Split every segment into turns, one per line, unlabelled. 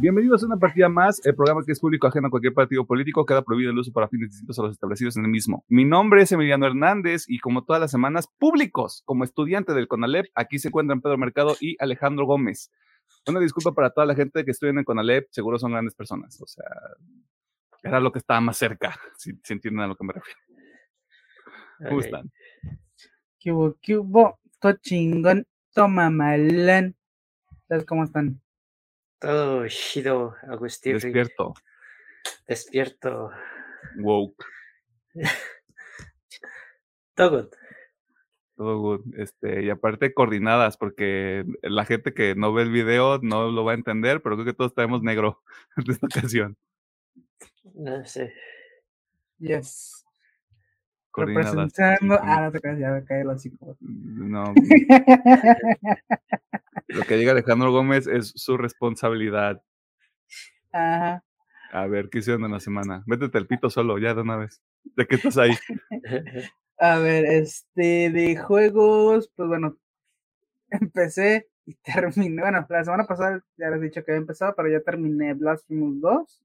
Bienvenidos a una partida más, el programa que es público ajeno a cualquier partido político, queda prohibido el uso para fines distintos a los establecidos en el mismo. Mi nombre es Emiliano Hernández y como todas las semanas, públicos, como estudiante del CONALEP, aquí se encuentran Pedro Mercado y Alejandro Gómez. Una disculpa para toda la gente que estudia en el CONALEP, seguro son grandes personas, o sea, era lo que estaba más cerca, si, entienden a lo que me refiero. ¿Cómo están?
¿Qué hubo? ¿Qué hubo? Todo chingón, toma malán. ¿Sabes cómo están?
Todo chido, Agustín.
Despierto.
Despierto.
Woke.
Todo good.
Todo good. Este, y aparte coordinadas, porque la gente que no ve el video no lo va a entender, pero creo que todos tenemos negro en esta ocasión.
No sé.
Yes. Representando. Ah, no te caes, ya me cae el hocico.
No. Lo que diga Alejandro Gómez es su responsabilidad.
Ajá.
A ver, ¿qué hicieron en la semana? Métete el pito solo, ya de una vez. ¿De qué estás ahí?
A ver, este, de juegos, pues bueno, empecé y terminé. Bueno, la semana pasada ya les he dicho que había empezado, pero ya terminé Blasphemous 2.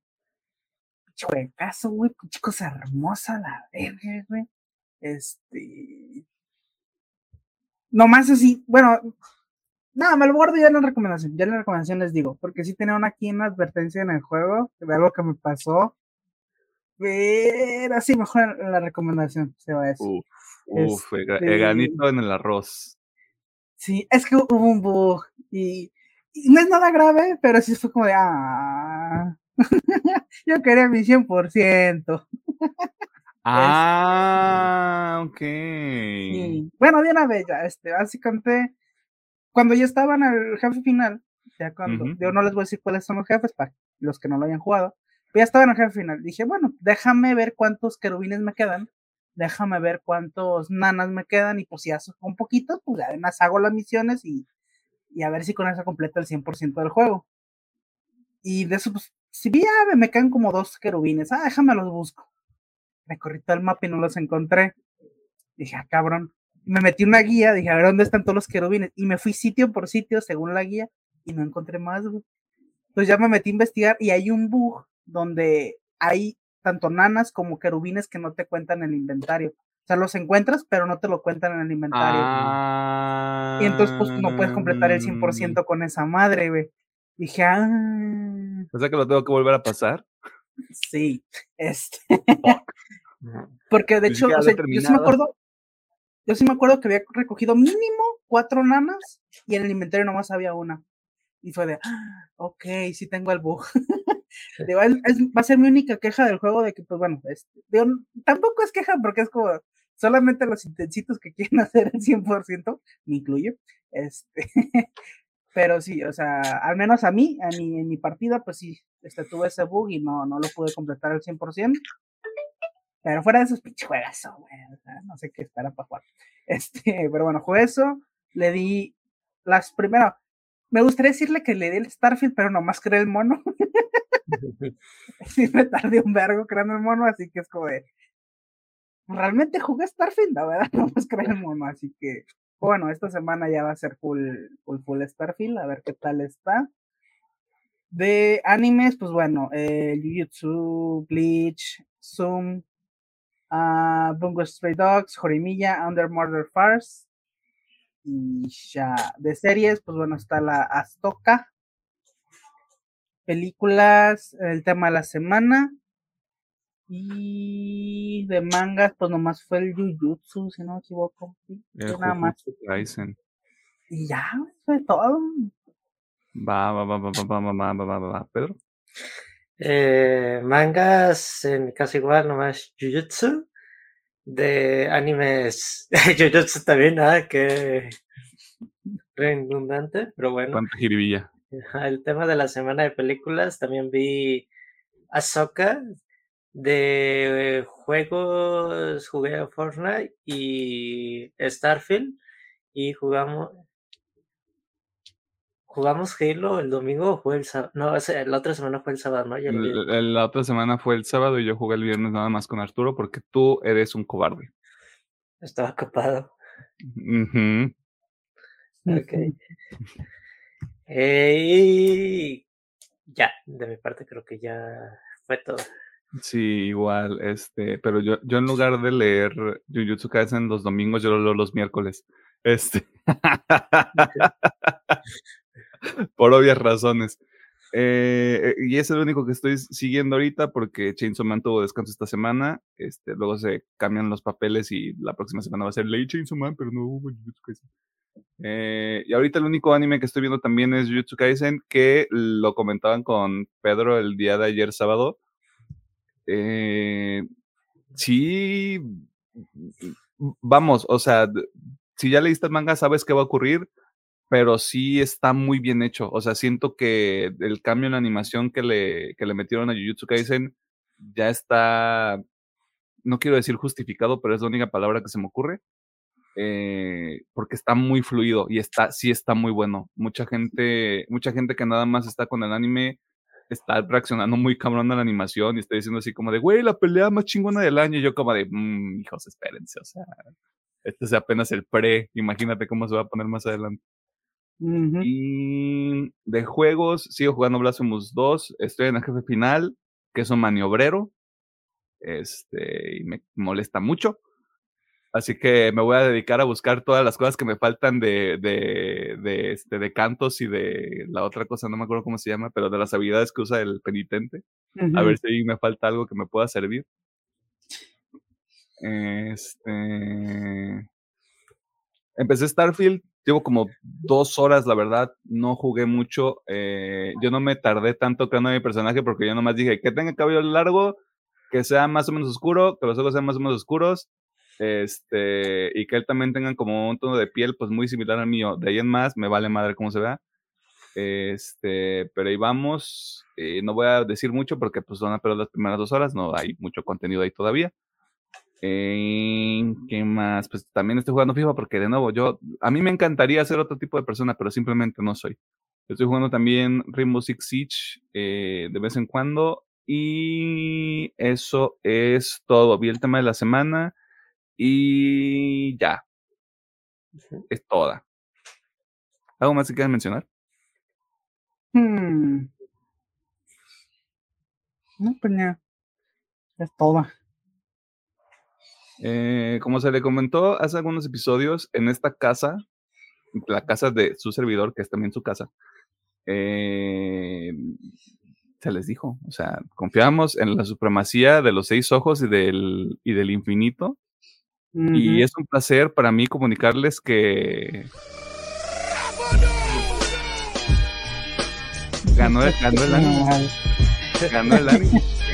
Juegazo, güey, cosa hermosa la verga, güey. Este. Nomás así, bueno, no, me lo guardo ya en la recomendación. Ya en la recomendación les digo, porque sí tenía una aquí una advertencia en el juego de algo que me pasó. Pero así mejor en la recomendación se va eso.
Uf, uf el este granito en el arroz.
Sí, es que hubo un bug y, no es nada grave, pero sí fue como de ah. Yo quería mi 100%.
ah, ok.
Bueno, de una vez ya, este, básicamente cuando ya estaban al jefe final, ya cuando, yo no les voy a decir cuáles son los jefes para los que no lo hayan jugado, pero ya estaban al jefe final. Dije, bueno, déjame ver cuántos querubines me quedan, déjame ver cuántos nanas me quedan y pues hago un poquito, pues además hago las misiones y, y a ver si con eso completo el 100% del juego. Y de eso, pues, si vi, ah, me quedan como dos querubines, ah, déjame los busco. Me corrí todo el mapa y no los encontré. Dije, ah, cabrón, me metí una guía, dije, a ver dónde están todos los querubines, y me fui sitio por sitio según la guía, y no encontré más, güey. Entonces ya me metí a investigar y hay un bug donde hay tanto nanas como querubines que no te cuentan en el inventario. O sea, los encuentras, pero no te lo cuentan en el inventario. Y entonces, pues, no puedes completar el 100% ah. con esa madre, güey. Dije, ah.
O sea que lo tengo que volver a pasar.
Sí, este. Porque de hecho, o sea, yo sí me acuerdo, yo sí me acuerdo que había recogido mínimo cuatro nanas y en el inventario nomás había una. Y fue de, ah, ok, sí tengo el bug. va a ser mi única queja del juego de que, pues bueno, este, tampoco es queja porque es como solamente los intensitos que quieren hacer el 100%, me incluyo. Este, pero sí, o sea, al menos a mí, a mi, en mi partida, pues sí, este, tuve ese bug y no, no lo pude completar al 100%. Pero fuera de esos pinches juegas, güey. no sé qué espera para jugar. Este, pero bueno, jugué eso. Le di las primero. Me gustaría decirle que le di el Starfield, pero nomás creé el mono. sí, me tardé un vergo creando el mono, así que es como de. Realmente jugué Starfield, la verdad, nomás creé el mono, así que. Bueno, esta semana ya va a ser full, full, full Starfield, a ver qué tal está. De animes, pues bueno, eh, Jujutsu, Bleach, Zoom, uh, Bungo Stray Dogs, Jorimilla, Under Murder Farce. Y ya, de series, pues bueno, está la Astoka. Películas, el tema de la semana. Y de mangas, pues nomás fue el Jujutsu, si no me equivoco. nada más. Y ya, fue todo.
Va, va, va, va, va, va, va, va, va, va, Pedro.
Eh, mangas, en mi caso igual, nomás Jujutsu. De animes, Jujutsu también, nada que redundante, pero bueno.
jiribilla.
El tema de la semana de películas, también vi Ahsoka. De juegos, jugué a Fortnite y Starfield. Y jugamos, ¿Jugamos Halo el domingo o fue el sábado? No, la otra semana fue el sábado, ¿no?
la otra semana fue el sábado y yo jugué el viernes nada más con Arturo porque tú eres un cobarde.
Estaba ocupado. Ok. ya, de mi parte creo que ya fue todo.
Sí, igual, este, pero yo, yo en lugar de leer Jujutsu Kaisen los domingos, yo lo leo los miércoles. Este. Por obvias razones. Eh, y es el único que estoy siguiendo ahorita porque Chainsaw Man tuvo descanso esta semana. Este, luego se cambian los papeles y la próxima semana va a ser Ley Chainsaw Man, pero no Jujutsu Kaisen. Eh, y ahorita el único anime que estoy viendo también es Jujutsu Kaisen, que lo comentaban con Pedro el día de ayer sábado eh, sí, vamos, o sea, si ya leíste el manga, sabes qué va a ocurrir, pero sí está muy bien hecho. O sea, siento que el cambio en la animación que le, que le metieron a Jujutsu Kaisen ya está, no quiero decir justificado, pero es la única palabra que se me ocurre. Eh, porque está muy fluido y está, sí está muy bueno. Mucha gente, mucha gente que nada más está con el anime está reaccionando muy cabrón a la animación y está diciendo así como de, güey, la pelea más chingona del año. Y yo como de, mmm, hijos, espérense, o sea, este es apenas el pre, imagínate cómo se va a poner más adelante. Y de juegos, sigo jugando Blasphemous 2, estoy en el jefe final, que es un maniobrero, este, y me molesta mucho. Así que me voy a dedicar a buscar todas las cosas que me faltan de, de, de, este, de cantos y de la otra cosa, no me acuerdo cómo se llama, pero de las habilidades que usa el penitente. A ver si me falta algo que me pueda servir. Este. Empecé Starfield, llevo como dos horas, la verdad, no jugué mucho. Eh, yo no me tardé tanto creando mi personaje porque yo nomás dije que tenga cabello largo, que sea más o menos oscuro, que los ojos sean más o menos oscuros este, y que él también tenga como un tono de piel pues muy similar al mío. De ahí en más, me vale madre cómo se vea. Este, pero ahí vamos. Eh, no voy a decir mucho porque pues van a perder las primeras dos horas, no hay mucho contenido ahí todavía. Eh, ¿Qué más? Pues también estoy jugando FIFA porque de nuevo yo, a mí me encantaría ser otro tipo de persona, pero simplemente no soy. Estoy jugando también Rainbow Six Siege eh, de vez en cuando y eso es todo. Vi el tema de la semana. Y ya. Es toda. ¿Algo más que quieras mencionar?
Hmm. No, pues Es toda.
Eh, como se le comentó hace algunos episodios, en esta casa, la casa de su servidor, que es también su casa, eh, se les dijo, o sea, confiamos en la supremacía de los seis ojos y del, y del infinito, y es un placer para mí comunicarles que ganó, ganó el año. Ganó el año.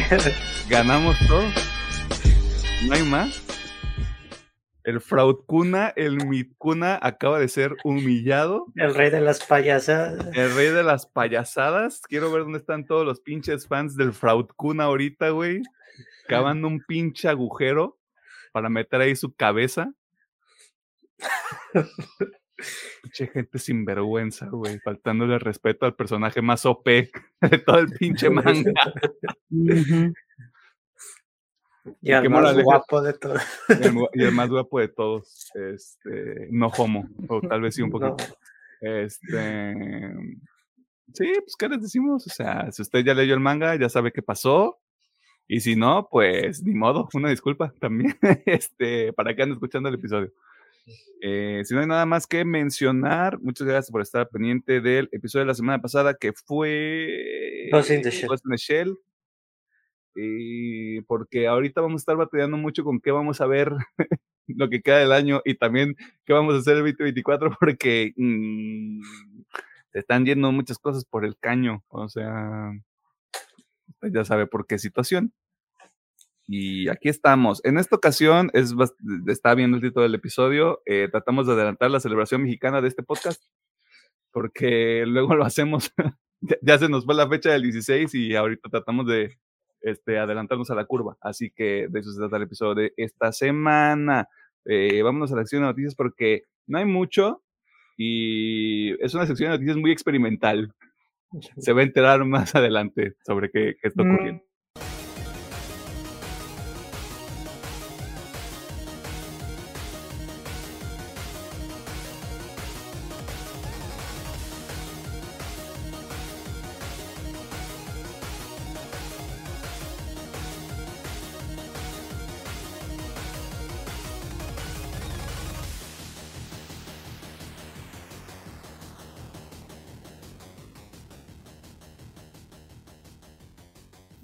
Ganamos todo. No hay más. El Fraudcuna, el Mitcuna acaba de ser humillado.
El rey de las payasadas.
El rey de las payasadas. Quiero ver dónde están todos los pinches fans del Fraudcuna ahorita, güey. Cavando un pinche agujero para meter ahí su cabeza. Pinche gente sin vergüenza, güey, faltándole respeto al personaje más OP de todo el pinche manga.
Y el más guapo de todos.
Y el, más guapo de todos. Este, no homo, o tal vez sí un poquito. Este. Sí, pues, ¿qué les decimos? O sea, si usted ya leyó el manga, ya sabe qué pasó. Y si no, pues ni modo, una disculpa también este, para que anden escuchando el episodio. Eh, si no hay nada más que mencionar, muchas gracias por estar pendiente del episodio de la semana pasada que fue
Ghost in the Shell.
In the Shell. Y porque ahorita vamos a estar batallando mucho con qué vamos a ver lo que queda del año y también qué vamos a hacer el 2024 porque mmm, se están yendo muchas cosas por el caño. O sea, ya sabe por qué situación. Y aquí estamos. En esta ocasión, es, está viendo el título del episodio, eh, tratamos de adelantar la celebración mexicana de este podcast, porque luego lo hacemos, ya, se nos fue la fecha del 16 y ahorita tratamos de este, adelantarnos a la curva. Así que de eso se trata el episodio de esta semana. Eh, vámonos a la sección de noticias porque no hay mucho y es una sección de noticias muy experimental. Se va a enterar más adelante sobre qué, está ocurriendo.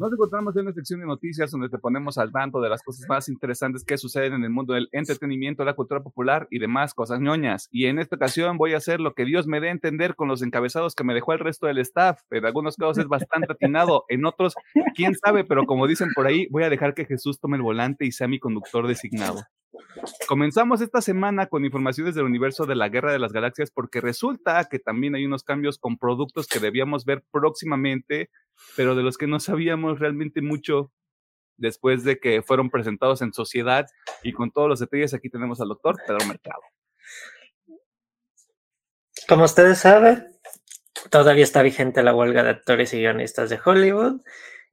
Nos encontramos en una sección de noticias donde te ponemos al tanto de las cosas más interesantes que suceden en el mundo del entretenimiento, la cultura popular y demás cosas ñoñas. Y en esta ocasión voy a hacer lo que Dios me dé a entender con los encabezados que me dejó el resto del staff. En algunos casos es bastante atinado, en otros, quién sabe, pero como dicen por ahí, voy a dejar que Jesús tome el volante y sea mi conductor designado. Comenzamos esta semana con informaciones del universo de la Guerra de las Galaxias porque resulta que también hay unos cambios con productos que debíamos ver próximamente, pero de los que no sabíamos realmente mucho después de que fueron presentados en sociedad y con todos los detalles aquí tenemos al doctor Pedro Mercado.
Como ustedes saben, todavía está vigente la huelga de actores y guionistas de Hollywood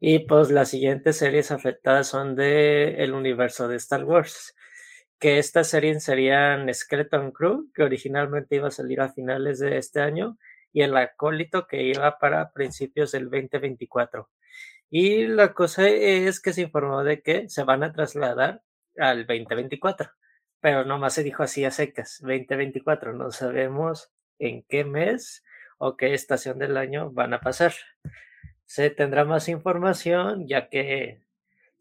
y pues las siguientes series afectadas son del el universo de Star Wars que esta serie serían Skeleton Crew, que originalmente iba a salir a finales de este año, y El Acólito, que iba para principios del 2024. Y la cosa es que se informó de que se van a trasladar al 2024, pero nomás se dijo así a secas, 2024, no sabemos en qué mes o qué estación del año van a pasar. Se tendrá más información ya que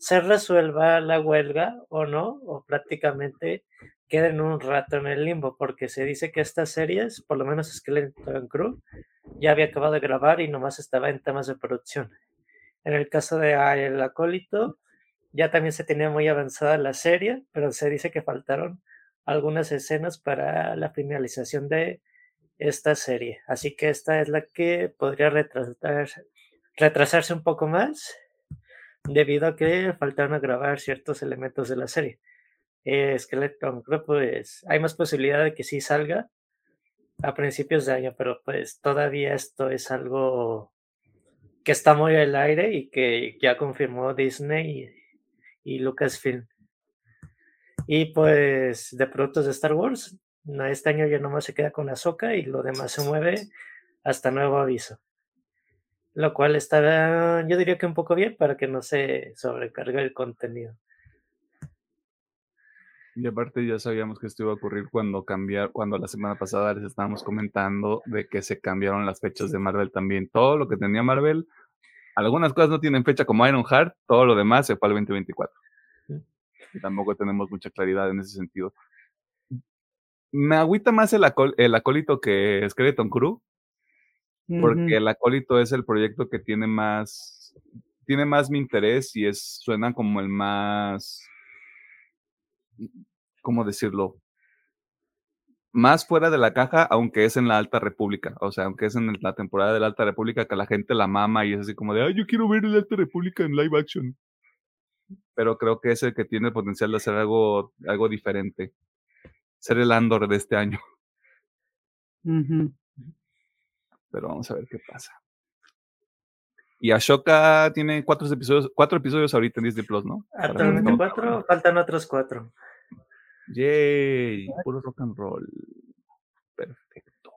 se resuelva la huelga o no, o prácticamente queden un rato en el limbo, porque se dice que estas series, por lo menos Skeleton Crew, ya había acabado de grabar y nomás estaba en temas de producción. En el caso de El Acólito, ya también se tenía muy avanzada la serie, pero se dice que faltaron algunas escenas para la finalización de esta serie. Así que esta es la que podría retrasarse un poco más debido a que faltaron a grabar ciertos elementos de la serie. Eh, Skeleton Crew, pues hay más posibilidad de que sí salga a principios de año, pero pues todavía esto es algo que está muy al aire y que ya confirmó Disney y, Lucasfilm. Y pues de productos de Star Wars, este año ya nomás se queda con Ahsoka y lo demás se mueve hasta nuevo aviso lo cual está, yo diría que un poco bien para que no se sobrecargue el contenido.
Y aparte ya sabíamos que esto iba a ocurrir cuando cambiar, cuando la semana pasada les estábamos comentando de que se cambiaron las fechas de Marvel también. Todo lo que tenía Marvel, algunas cosas no tienen fecha como Iron Heart, todo lo demás se fue al 2024. Y tampoco tenemos mucha claridad en ese sentido. Me agüita más el, el acólito que Skeleton Crew, porque el acólito es el proyecto que tiene más, tiene más mi interés y es, suena como el más, ¿cómo decirlo? Más fuera de la caja, aunque es en la Alta República. O sea, aunque es en la temporada de la Alta República que la gente la mama y es así como de, ay, yo quiero ver la Alta República en live action. Pero creo que es el que tiene el potencial de hacer algo, algo diferente. Ser el Andor de este año pero vamos a ver qué pasa. Y Ashoka tiene cuatro episodios, cuatro episodios ahorita en Disney Plus, ¿no?
Actualmente cuatro, faltan otros cuatro.
Yay, puro rock and roll. Perfecto.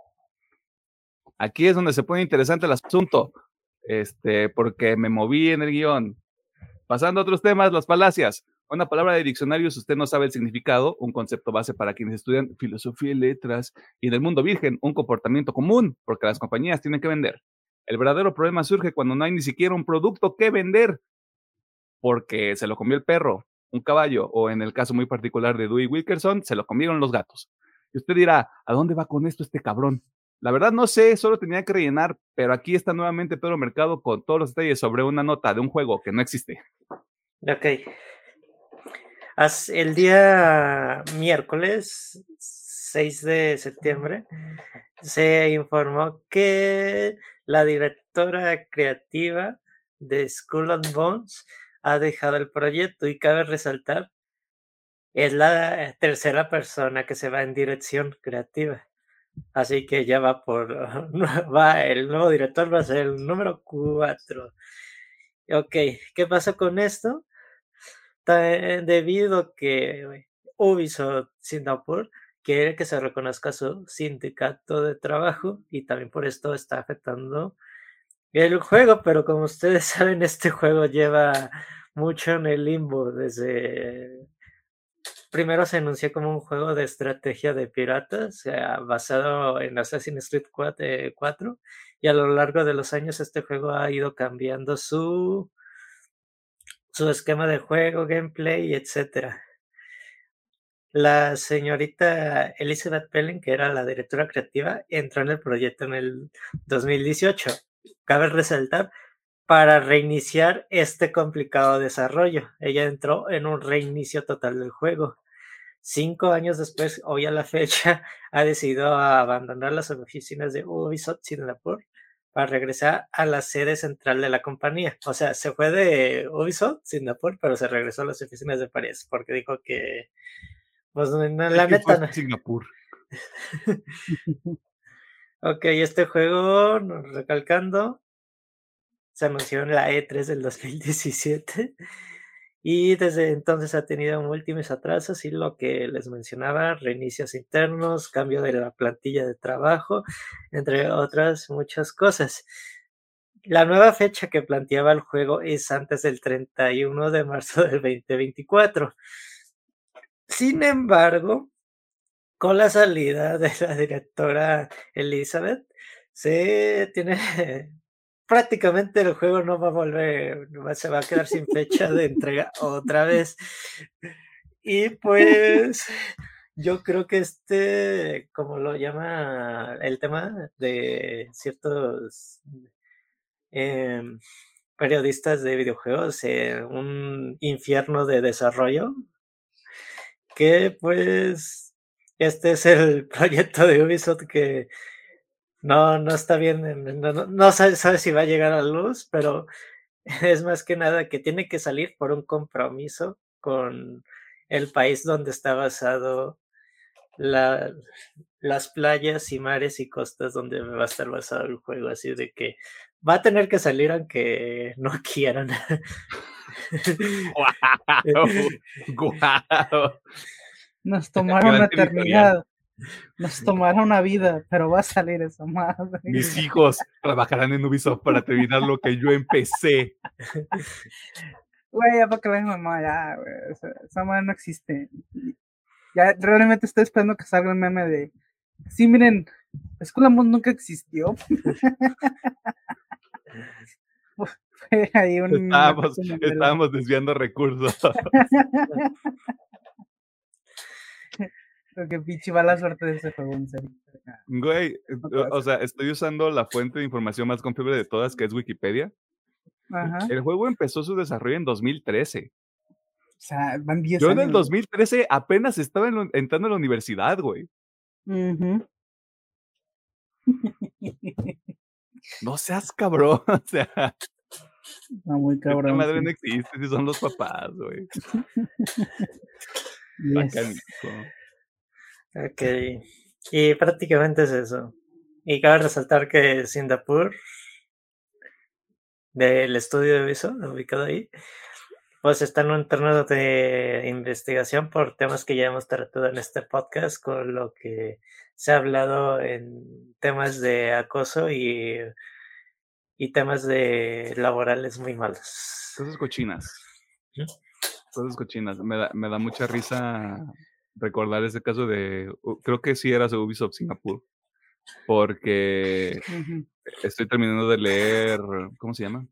Aquí es donde se pone interesante el asunto. Este, porque me moví en el guion. Pasando a otros temas, las falacias. Una palabra de diccionario, si usted no sabe el significado, un concepto base para quienes estudian filosofía y letras, y en el mundo virgen, un comportamiento común, porque las compañías tienen que vender. El verdadero problema surge cuando no hay ni siquiera un producto que vender, porque se lo comió el perro, un caballo, o en el caso muy particular de Dewey Wilkerson, se lo comieron los gatos. Y usted dirá, ¿a dónde va con esto este cabrón? La verdad no sé, solo tenía que rellenar, pero aquí está nuevamente Pedro Mercado con todos los detalles sobre una nota de un juego que no existe.
Ok. El día miércoles 6 de septiembre se informó que la directora creativa de School of Bones ha dejado el proyecto y cabe resaltar, es la tercera persona que se va en dirección creativa. Así que ya va por, va, el nuevo director va a ser el número 4. Ok, ¿qué pasa con esto? Debido a que Ubisoft Singapur quiere que se reconozca su sindicato de trabajo y también por esto está afectando el juego, pero como ustedes saben, este juego lleva mucho en el limbo desde... Primero se anunció como un juego de estrategia de piratas basado en Assassin's Creed 4 y a lo largo de los años este juego ha ido cambiando su su esquema de juego, gameplay, etc. La señorita Elizabeth Pelling, que era la directora creativa, entró en el proyecto en el 2018. Cabe resaltar para reiniciar este complicado desarrollo. Ella entró en un reinicio total del juego. Cinco años después, hoy a la fecha, ha decidido abandonar las oficinas de Ubisoft Singapur para regresar a la sede central de la compañía. O sea, se fue de Ubisoft Singapur, pero se regresó a las oficinas de París porque dijo que, pues, la neta no.
Singapur.
ok, este juego, recalcando, se anunció en la E3 del 2017 y desde entonces ha tenido múltiples atrasos y lo que les mencionaba, reinicios internos, cambio de la plantilla de trabajo, entre otras muchas cosas. La nueva fecha que planteaba el juego es antes del 31 de marzo del 2024. Sin embargo, con la salida de la directora Elizabeth, se tiene prácticamente el juego no va a volver, se va a quedar sin fecha de entrega otra vez. Y pues yo creo que este, como lo llama el tema de ciertos em, periodistas de videojuegos, eh, un infierno de desarrollo, que pues este es el proyecto de Ubisoft que no, no está bien, no, no sabe, si va a llegar a luz, pero es más que nada que tiene que salir por un compromiso con el país donde está basado la, las playas y mares y costas donde va a estar basado el juego, así de que va a tener que salir aunque no quieran.
Nos tomaron la eternidad. Nos tomará una vida, pero va a salir esa madre.
Mis hijos trabajarán en Ubisoft para terminar lo que yo empecé.
Güey, ya para que la mamá, ya, güey. Esa, madre no existe. Ya realmente estoy esperando que salga el meme de. Sí, miren, Escuela nunca existió.
estábamos, estábamos desviando recursos.
que pinche va la suerte de ese juego, en serio.
Güey, o, sea, estoy usando la fuente de información más confiable de todas, que es Wikipedia. Ajá. El juego empezó su desarrollo en 2013.
O sea, van 10
Yo en el 2013 apenas estaba entrando a la universidad, güey. no seas cabrón, o sea.
No, muy cabrón.
La madre no existe, si son los papás, güey. yes.
Ok. Y prácticamente es eso. Y cabe resaltar que Singapur, del estudio de Viso, ubicado ahí, pues está en un terreno de investigación por temas que ya hemos tratado en este podcast, con lo que se ha hablado en temas de acoso y, y temas de laborales muy malos.
Cosas cochinas. Cosas cochinas. Me da, me da mucha risa recordar ese caso de, creo que sí era de Ubisoft Singapur, porque estoy terminando de leer, ¿cómo se llama?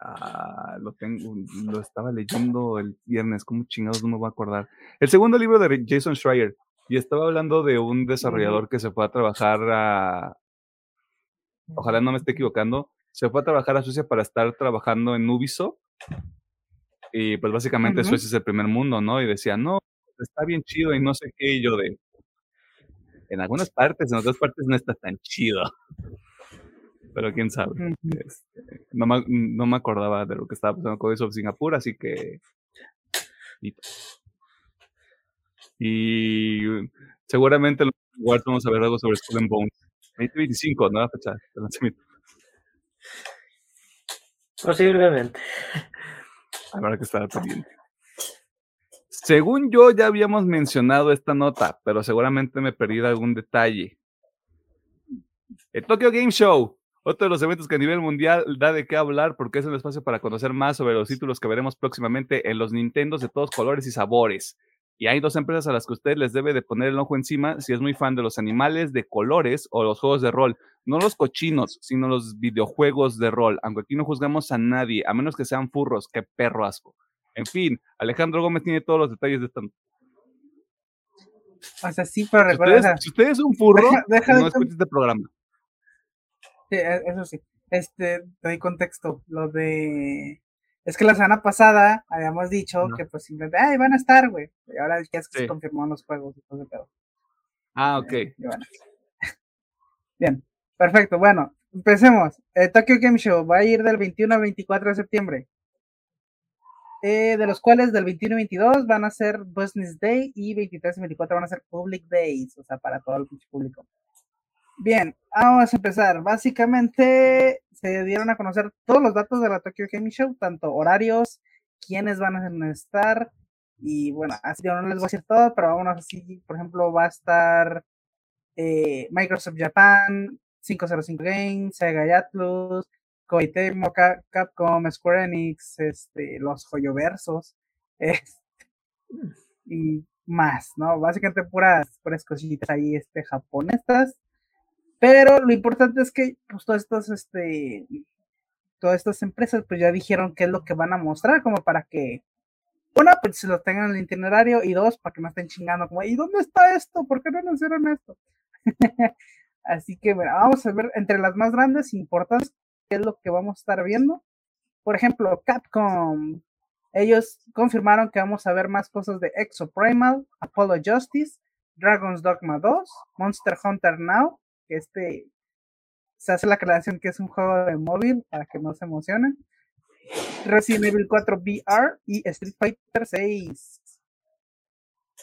Ah, lo tengo, lo estaba leyendo el viernes, ¿cómo chingados no me voy a acordar? El segundo libro de Jason Schreier, y estaba hablando de un desarrollador que se fue a trabajar a, ojalá no me esté equivocando, se fue a trabajar a Suecia para estar trabajando en Ubisoft. Y pues básicamente Suecia es el primer mundo, ¿no? Y decía, no, está bien chido y no sé qué, y yo de, en algunas partes, en otras partes no está tan chido. Pero quién sabe. Este, no, me, no, me, acordaba de lo que estaba pasando con eso en Singapur, así que... Y, seguramente los igual vamos a ver algo sobre Skull and Bones. 2025, nueva fecha de lanzamiento.
Posiblemente.
Habrá que estar pendiente. Según yo ya habíamos mencionado esta nota, pero seguramente me perdí algún detalle. El Tokyo Game Show, otro de los eventos que a nivel mundial da de qué hablar porque es un espacio para conocer más sobre los títulos que veremos próximamente en los Nintendos de todos colores y sabores. Y hay dos empresas a las que usted les debe de poner el ojo encima si es muy fan de los animales de colores o los juegos de rol. No los cochinos, sino los videojuegos de rol. Aunque aquí no juzgamos a nadie, a menos que sean furros. Qué perro asco. En fin, Alejandro Gómez tiene todos los detalles de esta.
O sea, sí, pero recuerda.
Si usted, es un furro, no escuche este programa.
Sí, e, eso sí. Este, te doy contexto. Lo de es que la semana pasada habíamos dicho que pues simplemente, ay, van a estar, güey. Y ahora ya es que se confirmó en los juegos y todo pedo.
Ah, ok.
Bien, perfecto. Bueno, empecemos. El Tokyo Game Show va a ir del 21 al 24 de septiembre. Eh, de los cuales del 21 y 22 van a ser Business Day y 23 y 24 van a ser Public Days, o sea, para todo el público. Bien, vamos a empezar. Básicamente se dieron a conocer todos los datos de la Tokyo Game Show, tanto horarios, quiénes van a estar, y bueno, así yo no les voy a decir todo, pero vamos así, por ejemplo, va a estar eh, Microsoft Japan, 505 Games, Sega Atlus, Koei Capcom, Square Enix, este, los Joyoversos, este, y más, ¿no? Básicamente puras, puras cositas ahí este, japonesas. Pero lo importante es que pues todas estas, este, todas estas empresas pues ya dijeron qué es lo que van a mostrar, como para que, una, pues se lo tengan en el itinerario, y dos, para que no estén chingando, como, ¿y dónde está esto? ¿Por qué no anunciaron esto? Así que bueno, vamos a ver entre las más grandes importantes qué es lo que vamos a estar viendo. Por ejemplo, Capcom. Ellos confirmaron que vamos a ver más cosas de Exo Primal, Apollo Justice, Dragon's Dogma 2, Monster Hunter Now, que este se hace la aclaración que es un juego de móvil para que no se emocionen. Resident Evil 4 VR y Street Fighter 6.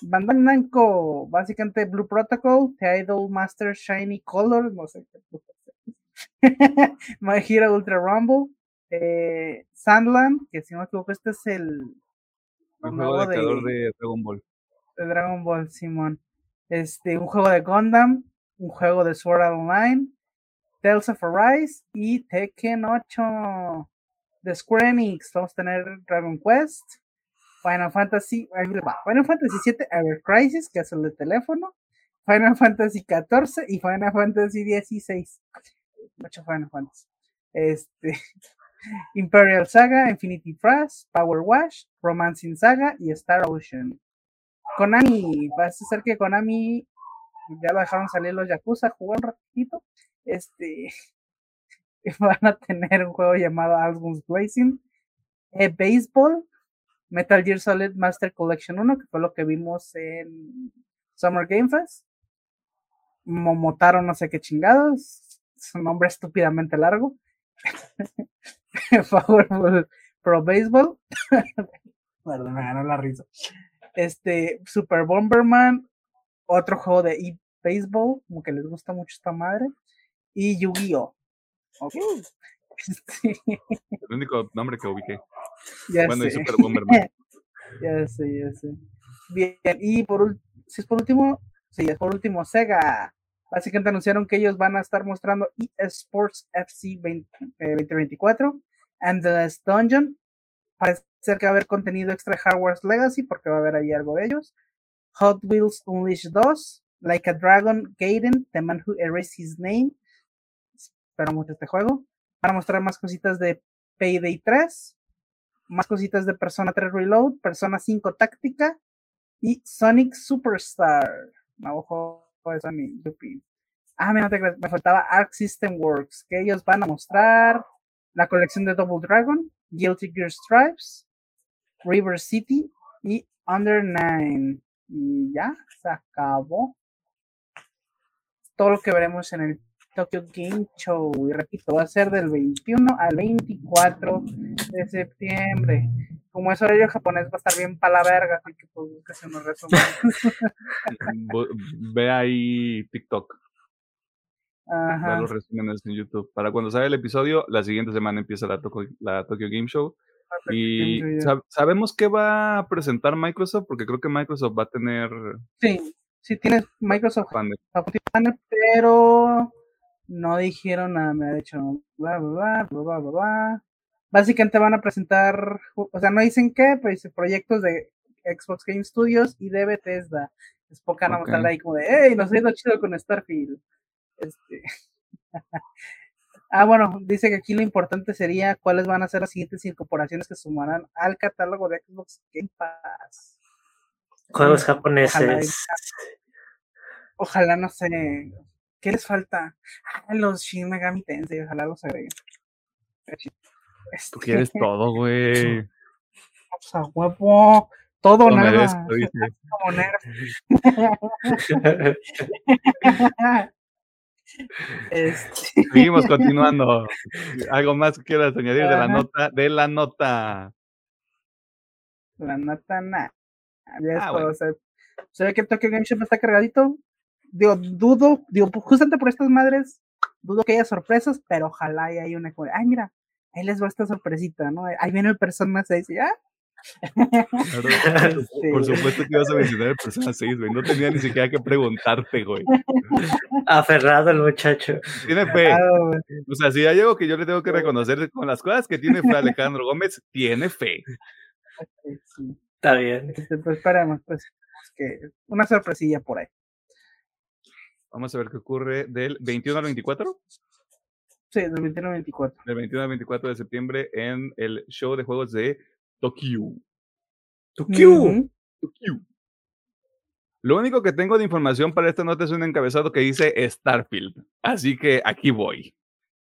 Bandai Namco, básicamente Blue Protocol, The Idol Master Shiny Color, no sé qué My Hero Ultra Rumble, eh, Sandland, que si no me equivoco, este es el,
juego de, de, Dragon Ball.
De Dragon Ball, Simón. Este, un juego de Gundam, un juego de Sword Art Online, Tales of Arise y Tekken 8 de Square Enix. Vamos a tener Dragon Quest, Final Fantasy, Final Fantasy 7 Ever Crisis, que es el de teléfono, Final Fantasy 14 y Final Fantasy 16. Mucho Final Fantasy. Este, Imperial Saga, Infinity Trust, Power Wash, Romancing Saga y Star Ocean. Konami, parece ser que Konami ya lo dejaron salir los Yakuza, jugó un ratito. Este van a tener un juego llamado Albums Blazing, eh, Baseball, Metal Gear Solid Master Collection 1, que fue lo que vimos en Summer Game Fest. Momotaro, no sé qué chingados, su nombre estúpidamente largo. Powerful Pro Baseball. Perdón, me ganó la risa. Este, Super Bomberman, otro juego de e-baseball, como que les gusta mucho esta madre, y Yu-Gi-Oh! Okay.
El único nombre que ubiqué.
Ya bueno, sé. y Super Bomberman. ya sé, ya sé. Bien, y por, si es por último, sí, es por último, Sega. Básicamente anunciaron que ellos van a estar mostrando eSports FC 2024, Endless Dungeon. Parece ser que va a haber contenido extra Hardware Legacy, porque va a haber ahí algo de ellos. Hot Wheels Unleashed 2, Like a Dragon Gaiden, The Man Who Erased His Name. Espero mucho este juego. Para mostrar más cositas de Payday 3, más cositas de Persona 3 Reload, Persona 5 Táctica y Sonic Superstar. Ojo de Sonic, Ah, me, me faltaba Arc System Works, que ellos van a mostrar la colección de Double Dragon, Guilty Gear Stripes, River City y Under Nine. Y ya, se acabó. Todo lo que veremos en el Tokyo Game Show. Y repito, va a ser del 21 al 24 de septiembre. Como es horario japonés, va a estar bien para la verga, así que pues que se nos resume.
Ve ahí TikTok. Ajá. los resúmenes en YouTube. Para cuando salga el episodio, la siguiente semana empieza la, la Tokyo Game Show. Y sabemos qué va a presentar Microsoft, porque creo que Microsoft va a tener.
Sí, sí tiene Microsoft pero no dijeron nada, me ha dicho bla bla bla bla bla bla. Básicamente van a presentar, o sea, no dicen qué, pero dicen proyectos de Xbox Game Studios y de Bethesda. Es poca okay. estar ahí como de, hey, nos ha ido chido con Starfield. Este... ah, bueno, dice que aquí lo importante sería cuáles van a ser las siguientes incorporaciones que sumarán al catálogo de Xbox Game Pass.
Juegos japoneses.
Ojalá, ojalá no sé. ¿Qué les falta? Ah, los Shin Megami Tensei, ojalá los agreguen.
Tú quieres todo, güey.
O sea, huevo. Todo, nada.
Este... Seguimos continuando. ¿Algo más que quieras añadir de la nota? De la nota.
La nota, nada. Ah, bueno. se, ve que Tokyo Game Show está cargadito. Digo, dudo, digo, pues, justamente por estas madres, dudo que haya sorpresas, pero ojalá y haya una. Ay, mira, ahí les va esta sorpresita, ¿no? Ahí viene el Persona 6 y ya.
Por supuesto que ibas a mencionar el Persona 6, güey. No tenía ni siquiera que preguntarte, güey.
Aferrado el muchacho.
Tiene fe. o sea, si hay algo que yo le tengo que reconocer con las cosas que tiene fe Alejandro Gómez, tiene fe.
Está bien.
Este, pues esperemos, pues, que una sorpresilla por ahí.
Vamos a ver qué ocurre del 21 al 24.
Sí, del 21 al 24.
Del 21 al 24 de septiembre en el show de juegos de Tokyo. Tokyo. Tokyo. Lo único que tengo de información para esta nota es un encabezado que dice Starfield. Así que aquí voy.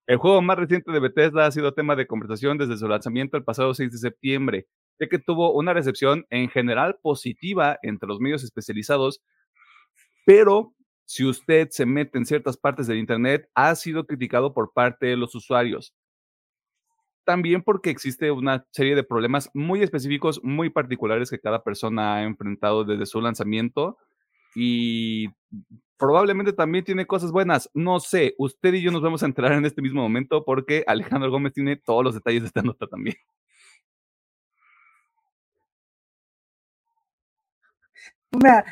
El juego más reciente de Bethesda ha sido tema de conversación desde su lanzamiento el pasado 6 de septiembre, ya que tuvo una recepción en general positiva entre los medios especializados, pero si usted se mete en ciertas partes del Internet, ha sido criticado por parte de los usuarios también porque existe una serie de problemas muy específicos, muy particulares que cada persona ha enfrentado desde su lanzamiento y probablemente también tiene cosas buenas. No sé, usted y yo nos vamos a enterar en este mismo momento porque Alejandro Gómez tiene todos los detalles de esta nota también.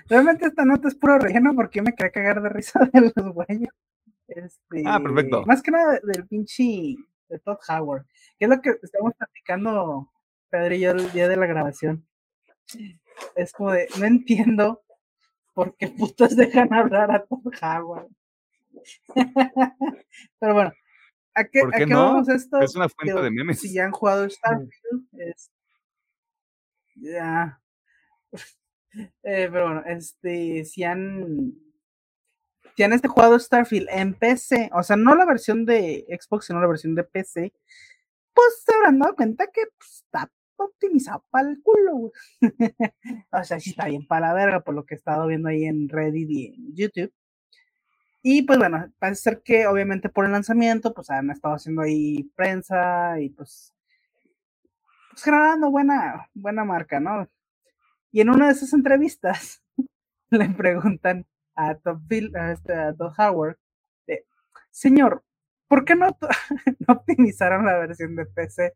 Realmente esta nota es puro relleno porque me quería cagar de risa de los güeyes. Este,
ah, perfecto.
Más que nada del pinche de Todd Howard, que es lo que estamos platicando Pedro y yo el día de la grabación. Es como de, no entiendo por qué putas dejan hablar a Todd Howard. Pero bueno, ¿a qué, ¿a qué no? vamos esto?
Es una fuente de memes.
Si ya han jugado Starfield, es, ya. Eh, pero bueno, este, si han tiene este juego Starfield en PC, o sea, no la versión de Xbox, sino la versión de PC, pues se habrán dado cuenta que pues, está optimizado para el culo, o sea, sí está bien para la verga, por lo que he estado viendo ahí en Reddit y en YouTube. Y pues bueno, parece ser que obviamente por el lanzamiento, pues han estado haciendo ahí prensa y pues, pues generando buena, buena marca, ¿no? Y en una de esas entrevistas le preguntan, a Todd, este, Howard, señor, ¿por qué no, no optimizaron la versión de PC?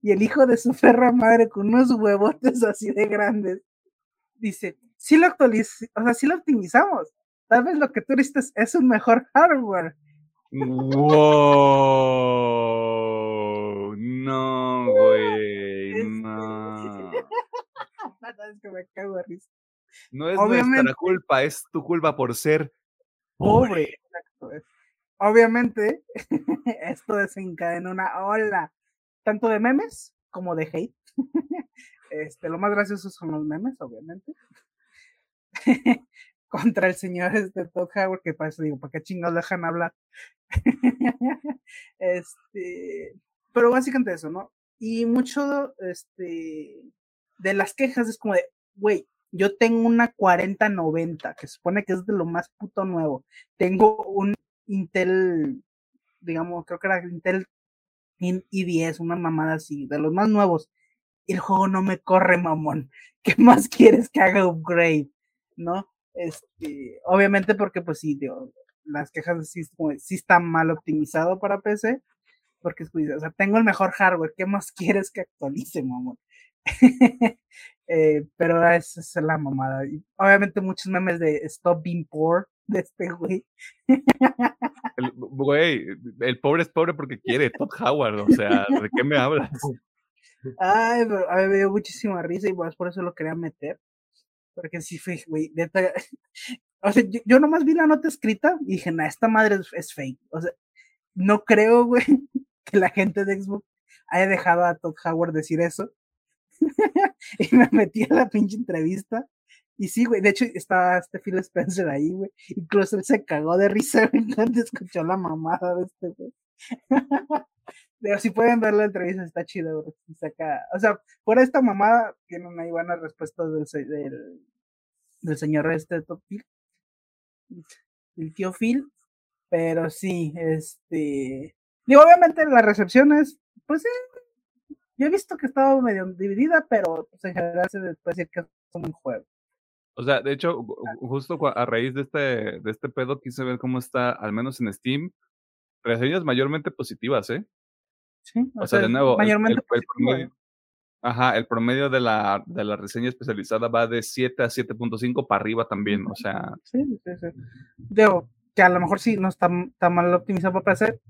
Y el hijo de su ferra madre con unos huevotes así de grandes dice, sí lo actualizamos, o sea, sí lo optimizamos. Tal vez lo que tú es un mejor hardware.
Wow. No
es
nuestra culpa, es tu culpa por ser pobre.
Obviamente, esto desencadena una ola, tanto de memes como de hate. Este, lo más gracioso son los memes, obviamente. Contra el señor este Todd Howard, que para eso digo, ¿para qué chingados dejan hablar? este, pero básicamente eso, ¿no? Y mucho este, de las quejas es como de, güey, yo tengo una 4090, que supone que es de lo más puto nuevo. Tengo un Intel, digamos, creo que era Intel i10, una mamada así, de los más nuevos. El juego no me corre, mamón. ¿Qué más quieres que haga upgrade? ¿No? Este, obviamente porque pues sí, digo, las quejas sí, sí está mal optimizado para PC, porque o sea, tengo el mejor hardware, ¿qué más quieres que actualice, mamón? Eh, pero esa es la mamada. Y obviamente muchos memes de Stop Being Poor de este güey.
El, güey, el pobre es pobre porque quiere, Todd Howard, o sea, ¿de qué me hablas?
Ay, a mí me dio muchísima risa y pues por eso lo quería meter. Porque sí fue, güey, O sea, yo, nomás vi la nota escrita y dije, nah, esta madre es, fake. O sea, no creo, güey, que la gente de Xbox haya dejado a Todd Howard decir eso. y me metí a la pinche entrevista. Y sí, güey, de hecho estaba este Phil Spencer ahí, güey. Incluso él se cagó de risa cuando escuchó la mamada de este, güey. Pero si pueden ver la entrevista, está chido, güey. O sea, por esta mamada tienen ahí buenas respuestas del, del, del señor este Top Phil. El tío Phil. Pero sí, este. Digo, obviamente la recepción es, pues sí, yo he visto que estaba medio dividida, pero pues, en general se puede decir que es un juego.
O sea, de hecho, justo a raíz de este, de este pedo quise ver cómo está, al menos en Steam, reseñas mayormente positivas, ¿eh?
Sí, o, sea, de nuevo, mayormente
el, promedio, Ajá, el promedio de la, de la reseña especializada va de 7 a 7.5 para arriba también, o sea.
Sí, sí, sí. Digo, que a lo mejor sí no está, está mal optimizado para PC.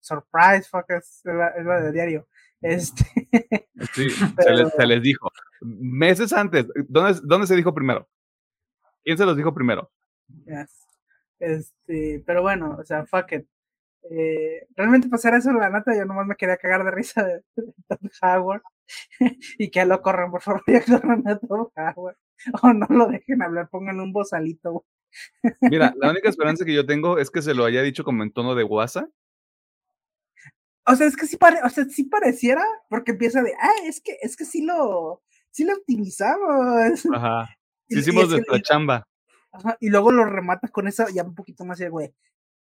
Surprise, fuck, es la, es la de diario. Este.
Sí, se, les, dijo. Meses antes, ¿dónde, ¿dónde se dijo primero? ¿Quién se los dijo primero?
Este, pero bueno, o sea, fuck it. Eh, realmente pasar eso en la nota, yo nomás me quería cagar de risa de, Todd Howard y que lo corran, por favor, ya corran a Todd Howard o no lo dejen hablar, pongan un bozalito.
Mira, la única esperanza que yo tengo es que se lo haya dicho como en tono de guasa
o sea, es que sí, pare, o sea, sí pareciera, porque empieza de, ah, es que, es que sí lo, sí lo optimizamos.
Ajá. Sí hicimos nuestra chamba.
Ajá, y luego lo rematas con esa, ya un poquito más de, güey,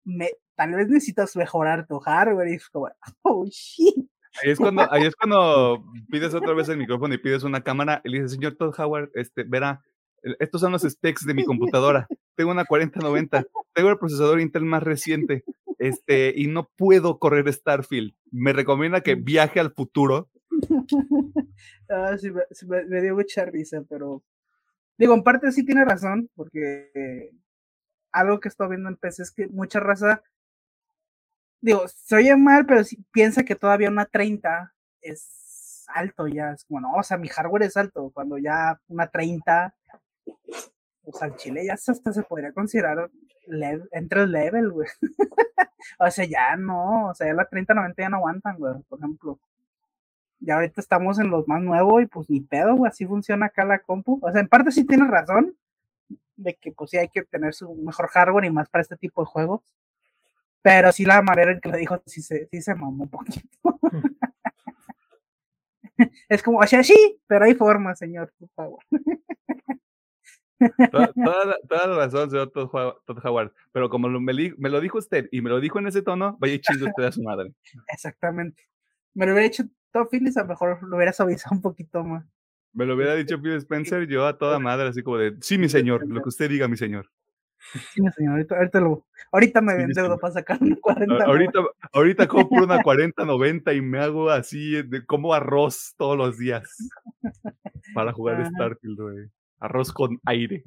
me, tal vez necesitas mejorar tu hardware, y es como, oh, shit.
Ahí es, cuando, ahí es cuando pides otra vez el micrófono y pides una cámara y le dices, señor Todd Howard, este, verá, estos son los specs de mi computadora. Tengo una 4090, tengo el procesador Intel más reciente, este, y no puedo correr Starfield. Me recomienda que viaje al futuro.
ah, sí, me, dio mucha risa, pero digo, en parte sí tiene razón, porque algo que estoy viendo en PC es que mucha raza, digo, se oye mal, pero sí piensa que todavía una 30 es alto ya, es como, no, o sea, mi hardware es alto, cuando ya una 30 sea, el chile ya hasta se podría considerar entre el level, güey. o sea, ya no, o sea, ya la 3090 ya no aguantan, güey, por ejemplo. Ya ahorita estamos en los más nuevos y pues ni pedo, güey, así funciona acá la compu. O sea, en parte sí tienes razón de que pues sí hay que tener su mejor hardware y más para este tipo de juegos. Pero sí la manera en que lo dijo sí se, sí se mamó un poquito. es como, o sea, sí, pero hay forma, señor, por favor.
Toda, la razón, señor Todd, Howard. Pero como me, lo dijo usted y me lo dijo en ese tono, vaya chingo usted a su madre.
Exactamente. Me lo hubiera dicho Todd Phillips, a lo mejor lo hubiera suavizado un poquito más.
Me lo hubiera dicho Phil Spencer, yo a toda madre, así como de, sí, mi señor, lo que usted diga, mi señor.
Sí, mi señor, ahorita, ahorita, lo, ahorita me sí, deuda para sacar una 40.
Ahorita, ahorita compro una 40-90 y me hago así, de, como arroz todos los días para jugar Starfield, güey. Arroz con aire.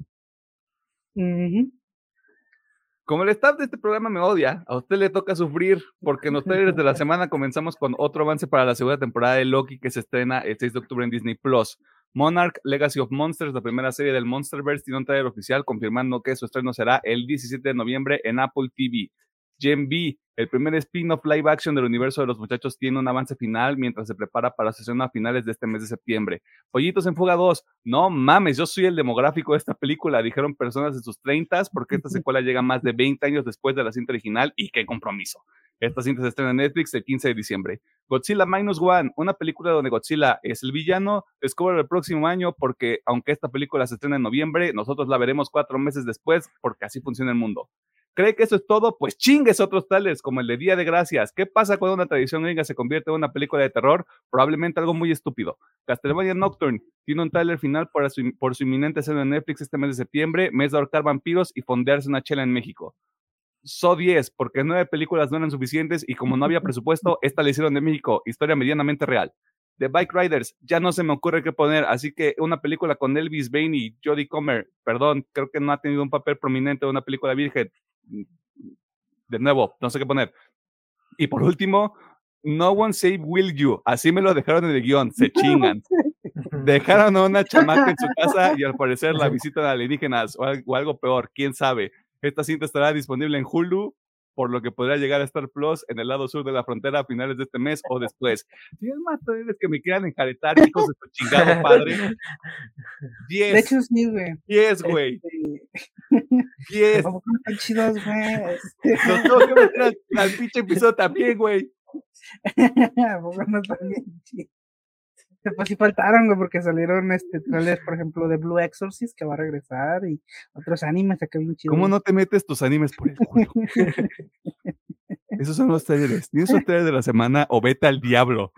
Como el staff de este programa me odia, a usted le toca sufrir, porque en los trailers de la semana comenzamos con otro avance para la segunda temporada de Loki que se estrena el 6 de octubre en Disney Plus. Monarch Legacy of Monsters, la primera serie del Monsterverse, tiene un trailer oficial confirmando que su estreno será el 17 de noviembre en Apple TV. Gen B, el primer spin-off live action del universo de los muchachos, tiene un avance final mientras se prepara para su sesión a finales de este mes de septiembre. Pollitos en Fuga 2, no mames, yo soy el demográfico de esta película, dijeron personas de sus 30 porque esta secuela llega más de 20 años después de la cinta original y qué compromiso. Esta cinta se estrena en Netflix el 15 de diciembre. Godzilla Minus One, una película donde Godzilla es el villano, descubre el próximo año porque aunque esta película se estrena en noviembre, nosotros la veremos cuatro meses después porque así funciona el mundo. ¿Cree que eso es todo? Pues chingues otros tales, como el de Día de Gracias. ¿Qué pasa cuando una tradición gringa se convierte en una película de terror? Probablemente algo muy estúpido. Castlevania Nocturne tiene un trailer final por su, por su inminente escena en Netflix este mes de septiembre, mes de ahorcar vampiros y fondearse una chela en México. So 10, porque nueve películas no eran suficientes y como no había presupuesto, esta la hicieron de México, historia medianamente real. The Bike Riders, ya no se me ocurre qué poner, así que una película con Elvis Bain y Jodie Comer, perdón, creo que no ha tenido un papel prominente en una película virgen, de nuevo, no sé qué poner. Y por último, No one save will you. Así me lo dejaron en el guion. Se chingan. Dejaron a una chamaca en su casa y al parecer la visitan alienígenas o algo peor. Quién sabe. Esta cinta estará disponible en Hulu, por lo que podrá llegar a Star Plus en el lado sur de la frontera a finales de este mes o después. Tienes más que me quieran enjaretar, chicos de tu chingado padre. Diez.
De hecho, sí, güey.
Diez, güey. Diez.
Están chidos, güey.
Los tengo que meter al, al pinche episodio también, güey.
no están bien chidos. Pues sí faltaron, güey, porque salieron este trailers, por ejemplo, de Blue Exorcist, que va a regresar, y otros animes acá bien chidos.
¿Cómo no te metes tus animes por el culo? Esos son los trailers. Ni esos trailers de la semana o vete al diablo.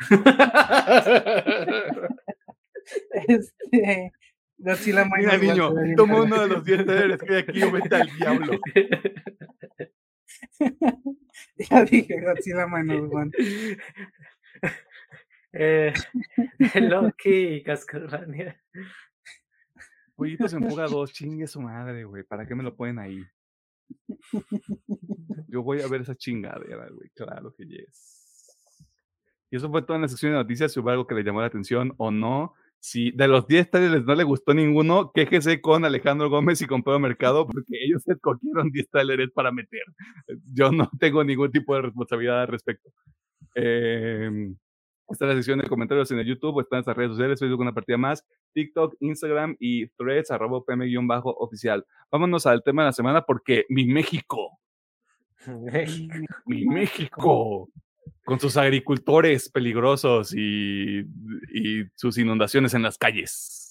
este. Godzilla
Mira, niño, toma uno de los 10 trailers que hay aquí o vete al diablo.
ya dije Godzilla Minus One.
Eh, Loki y Castlevania.
Pollitos en fuga 2, chingue su madre, güey. ¿Para qué me lo ponen ahí? Yo voy a ver esa chingadera, güey. Claro que yes. Y eso fue toda en la sección de noticias. Si hubo algo que le llamó la atención o no. Si de los 10 trailers no le gustó ninguno, quéjese con Alejandro Gómez y con Pedro Mercado, porque ellos escogieron 10 trailers para meter. Yo no tengo ningún tipo de responsabilidad al respecto. Eh, Está la sección de comentarios en el YouTube o está en las redes sociales, Facebook una partida más, TikTok, Instagram y threads, arroba pm-oficial. Vámonos al tema de la semana porque mi México.
México.
Mi México. Con sus agricultores peligrosos y, y sus inundaciones en las calles.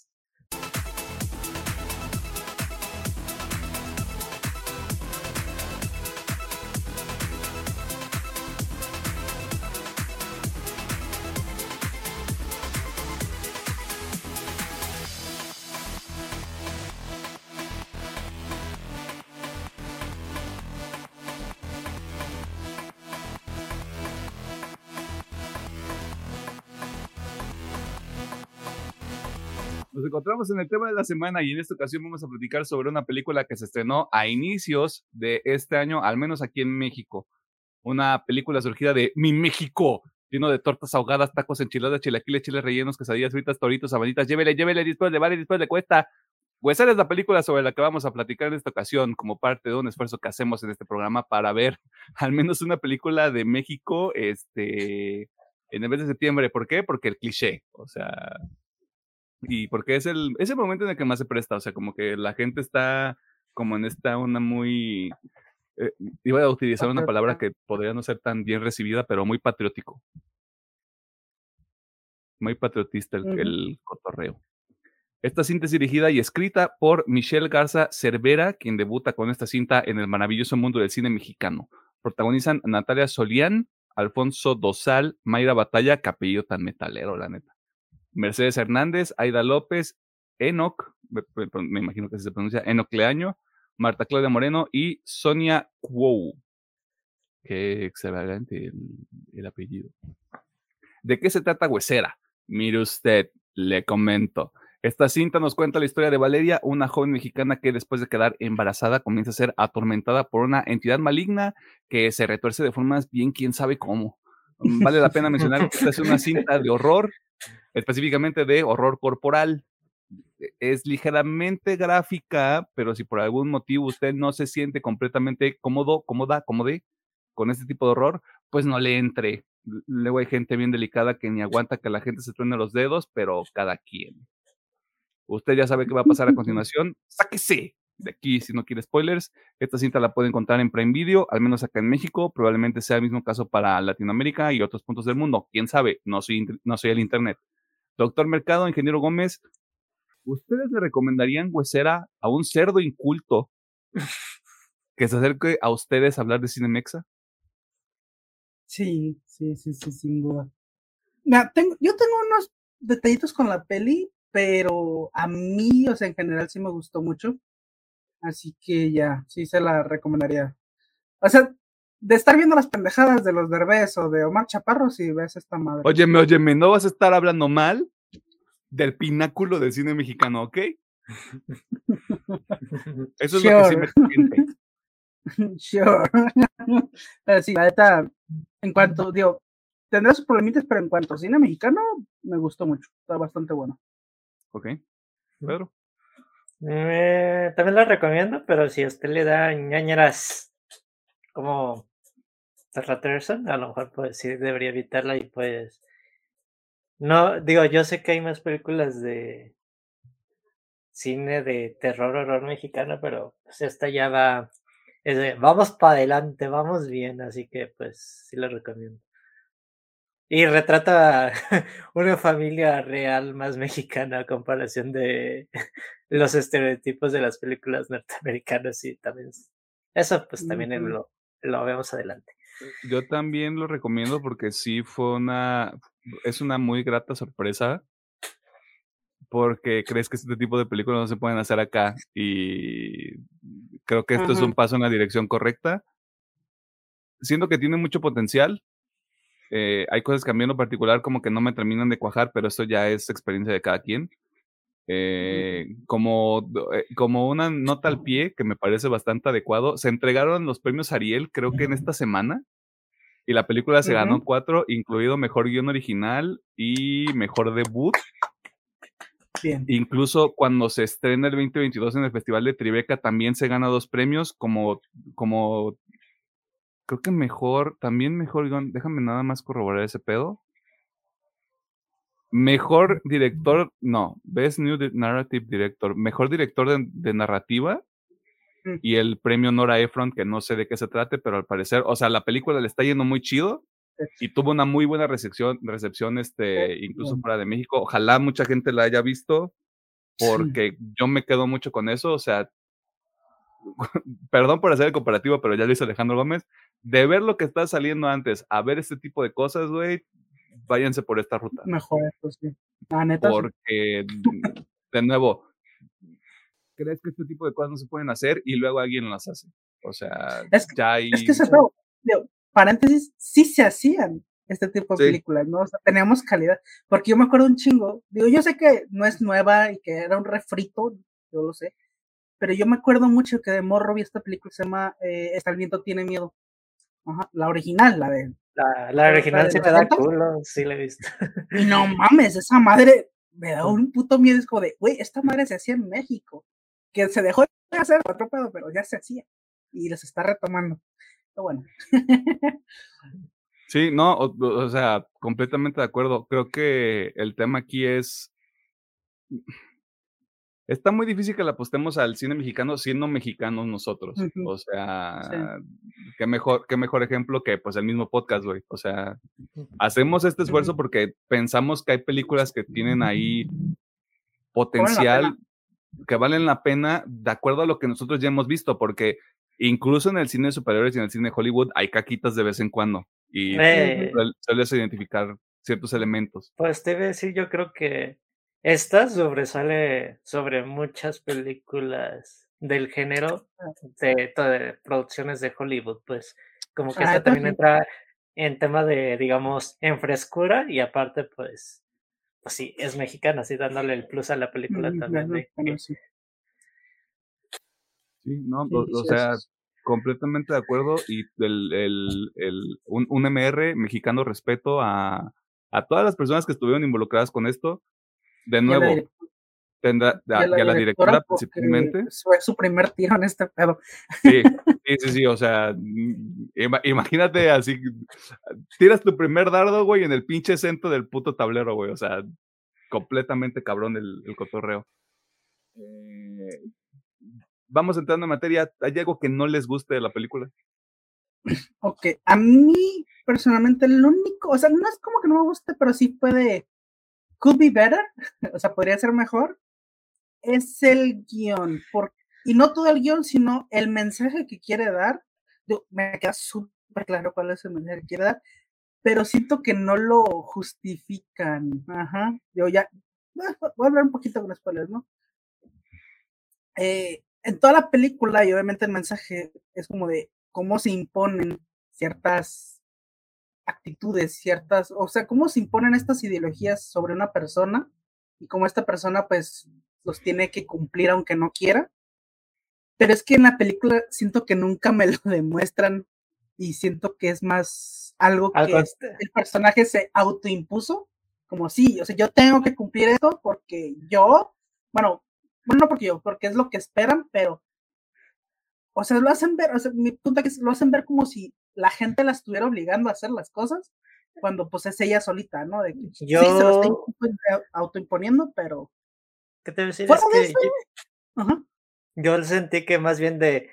Encontramos en el tema de la semana y en esta ocasión vamos a platicar sobre una película que se estrenó a inicios de este año, al menos aquí en México. Una película surgida de Mi México, lleno de tortas ahogadas, tacos, enchiladas, chilaquiles, chiles rellenos, quesadillas fritas, toritos, sabanitas. Llévele, llévele, después de vale, después de cuesta. Pues esa es la película sobre la que vamos a platicar en esta ocasión, como parte de un esfuerzo que hacemos en este programa para ver al menos una película de México este, en el mes de septiembre. ¿Por qué? Porque el cliché, o sea, y porque es el, es el momento en el que más se presta, o sea, como que la gente está como en esta una muy, eh, iba a utilizar una palabra que podría no ser tan bien recibida, pero muy patriótico. Muy patriotista el, el cotorreo. Esta cinta es dirigida y escrita por Michelle Garza Cervera, quien debuta con esta cinta en el maravilloso mundo del cine mexicano. Protagonizan Natalia Solián, Alfonso Dosal, Mayra Batalla, capello tan metalero, la neta. Mercedes Hernández, Aida López, Enoc, me, imagino que se pronuncia Enoc Leaño, Marta Claudia Moreno y Sonia Cuou. Qué excelente el, el apellido. ¿De qué se trata Huesera? Mire usted, le comento. Esta cinta nos cuenta la historia de Valeria, una joven mexicana que después de quedar embarazada comienza a ser atormentada por una entidad maligna que se retuerce de formas bien quién sabe cómo. Vale la pena mencionar que esta es una cinta de horror específicamente de horror corporal. E, es ligeramente gráfica, pero si por algún motivo usted no se siente completamente cómodo, cómoda, cómodo con este tipo de horror, pues no le entre. Luego hay gente bien delicada que ni aguanta que la gente se truene los dedos, pero cada quien. Usted ya sabe qué va a pasar a continuación. Sáquese de aquí si no quiere spoilers. Esta cinta la puede encontrar en Prime Video, al menos acá en México. Probablemente sea el mismo caso para Latinoamérica y otros puntos del mundo. Quién sabe, no soy, no soy el Internet. Doctor Mercado, ingeniero Gómez, ¿ustedes le recomendarían huesera a un cerdo inculto que se acerque a ustedes a hablar de Cinemexa?
Sí, sí, sí, sí, sin duda. Mira, tengo, yo tengo unos detallitos con la peli, pero a mí, o sea, en general sí me gustó mucho. Así que ya, sí se la recomendaría. O sea, de estar viendo las pendejadas de los Derbez o de Omar Chaparro si ves esta madre.
Óyeme, óyeme, no vas a estar hablando mal del pináculo del cine mexicano, ¿ok? Eso es lo que sí me siente.
Sure. Pero sí, la neta, en cuanto, digo, tendrá sus problemitas, pero en cuanto a cine mexicano, me gustó mucho. Está bastante bueno.
Ok. Pedro.
Eh, también lo recomiendo, pero si a usted le da ñañeras como Terra a lo mejor pues sí debería evitarla y pues no, digo, yo sé que hay más películas de cine de terror, horror mexicano, pero pues esta ya va, vamos para adelante, vamos bien, así que pues sí lo recomiendo. Y retrata una familia real más mexicana a comparación de los estereotipos de las películas norteamericanas y también eso pues también lo, lo vemos adelante.
Yo también lo recomiendo porque sí fue una, es una muy grata sorpresa porque crees que este tipo de películas no se pueden hacer acá y creo que esto es un paso en la dirección correcta. Siento que tiene mucho potencial. Eh, hay cosas que a mí en lo particular como que no me terminan de cuajar, pero esto ya es experiencia de cada quien. Eh, como, eh, como una nota al pie que me parece bastante adecuado, se entregaron los premios Ariel, creo que en esta semana, y la película se ganó cuatro, incluido mejor guion original y mejor debut. Bien. Incluso cuando se estrena el 2022 en el Festival de Tribeca, también se gana dos premios como, como creo que mejor, también mejor guion, déjame nada más corroborar ese pedo. Mejor director, no, Best New Narrative Director, mejor director de, narrativa mm. y el premio Nora Ephron, que no sé de qué se trate, pero al parecer, o sea, la película le está yendo muy chido y tuvo una muy buena recepción, recepción este, incluso fuera de México. Ojalá mucha gente la haya visto, porque yo me quedo mucho con eso, o sea, perdón por hacer el comparativo, pero ya lo hizo Alejandro Gómez, de ver lo que está saliendo antes a ver este tipo de cosas, güey, váyanse por esta ruta.
Mejor esto, sí. Ah, neta.
Porque, de nuevo, crees que este tipo de cosas no se pueden hacer y luego alguien las hace. O sea, ya hay.
Es que eso paréntesis, sí se hacían este tipo de películas, ¿no? O sea, teníamos calidad. Porque yo me acuerdo un chingo. Digo, yo sé que no es nueva y que era un refrito, yo lo sé. Pero yo me acuerdo mucho que de morro vi esta película que se llama eh, Está el viento tiene miedo. Ajá, la original, la de
la, original sí te da culo, sí la he visto.
Y no mames, esa madre me da un puto miedo. Es como de, güey, esta madre se hacía en México. Que se dejó de hacer otro pedo, pero ya se hacía. Y les está retomando. Pero bueno.
Sí, no, o sea, completamente de acuerdo. Creo que el tema aquí es está muy difícil que le apostemos al cine mexicano siendo mexicanos nosotros. O sea, qué mejor, qué mejor ejemplo que pues el mismo podcast, güey. O sea, hacemos este esfuerzo porque pensamos que hay películas que tienen ahí potencial que valen la pena de acuerdo a lo que nosotros ya hemos visto, porque incluso en el cine de superiores y en el cine de Hollywood hay caquitas de vez en cuando y eh. sueles identificar ciertos elementos.
Pues te voy a decir, yo creo que esta sobresale sobre muchas películas del género de, de producciones de Hollywood, pues como que ah, esta también entra en tema de, digamos, en frescura y aparte, pues, pues sí, es mexicana, así dándole el plus a la película también. sí.
no, o, sea, completamente de acuerdo y el, el, el, un, un MR mexicano respeto a, a todas las personas que estuvieron involucradas con esto de nuevo, tendrá, a, la, directora, principalmente.
Fue su primer tiro en este pedo.
Sí, sí, sí, o sea, imagínate así, tiras tu primer dardo, güey, en el pinche centro del puto tablero, güey, o sea, completamente cabrón el, el cotorreo. Eh, vamos entrando en materia, ¿hay algo que no les guste de la película?
Ok, a mí personalmente el único, o sea, no es como que no me guste, pero sí puede could be better, o sea, podría ser mejor, es el guion. Por, y no todo el guion, sino el mensaje que quiere dar. me queda súper claro cuál es el mensaje que quiere dar, pero siento que no lo justifican. Ajá. Yo ya, voy a hablar un poquito con spoilers, ¿no? Eh, en toda la película, y obviamente el mensaje es como de cómo se imponen ciertas actitudes, ciertas, o sea, cómo se imponen estas ideologías sobre una persona y cómo esta persona pues los tiene que cumplir aunque no quiera. Pero es que en la película siento que nunca me lo demuestran y siento que es más algo que el personaje se autoimpuso, como sí, o sea, yo tengo que cumplir esto porque yo, bueno, bueno, no porque yo, porque es lo que esperan, pero, o sea, lo hacen ver, o sea, mi punto es que lo hacen ver como si la gente la estuviera obligando a hacer las cosas, cuando pues es ella solita, ¿no? De que yo... sí, se lo está autoimponiendo, pero...
¿Qué te decir? Es que yo, yo sentí que más bien de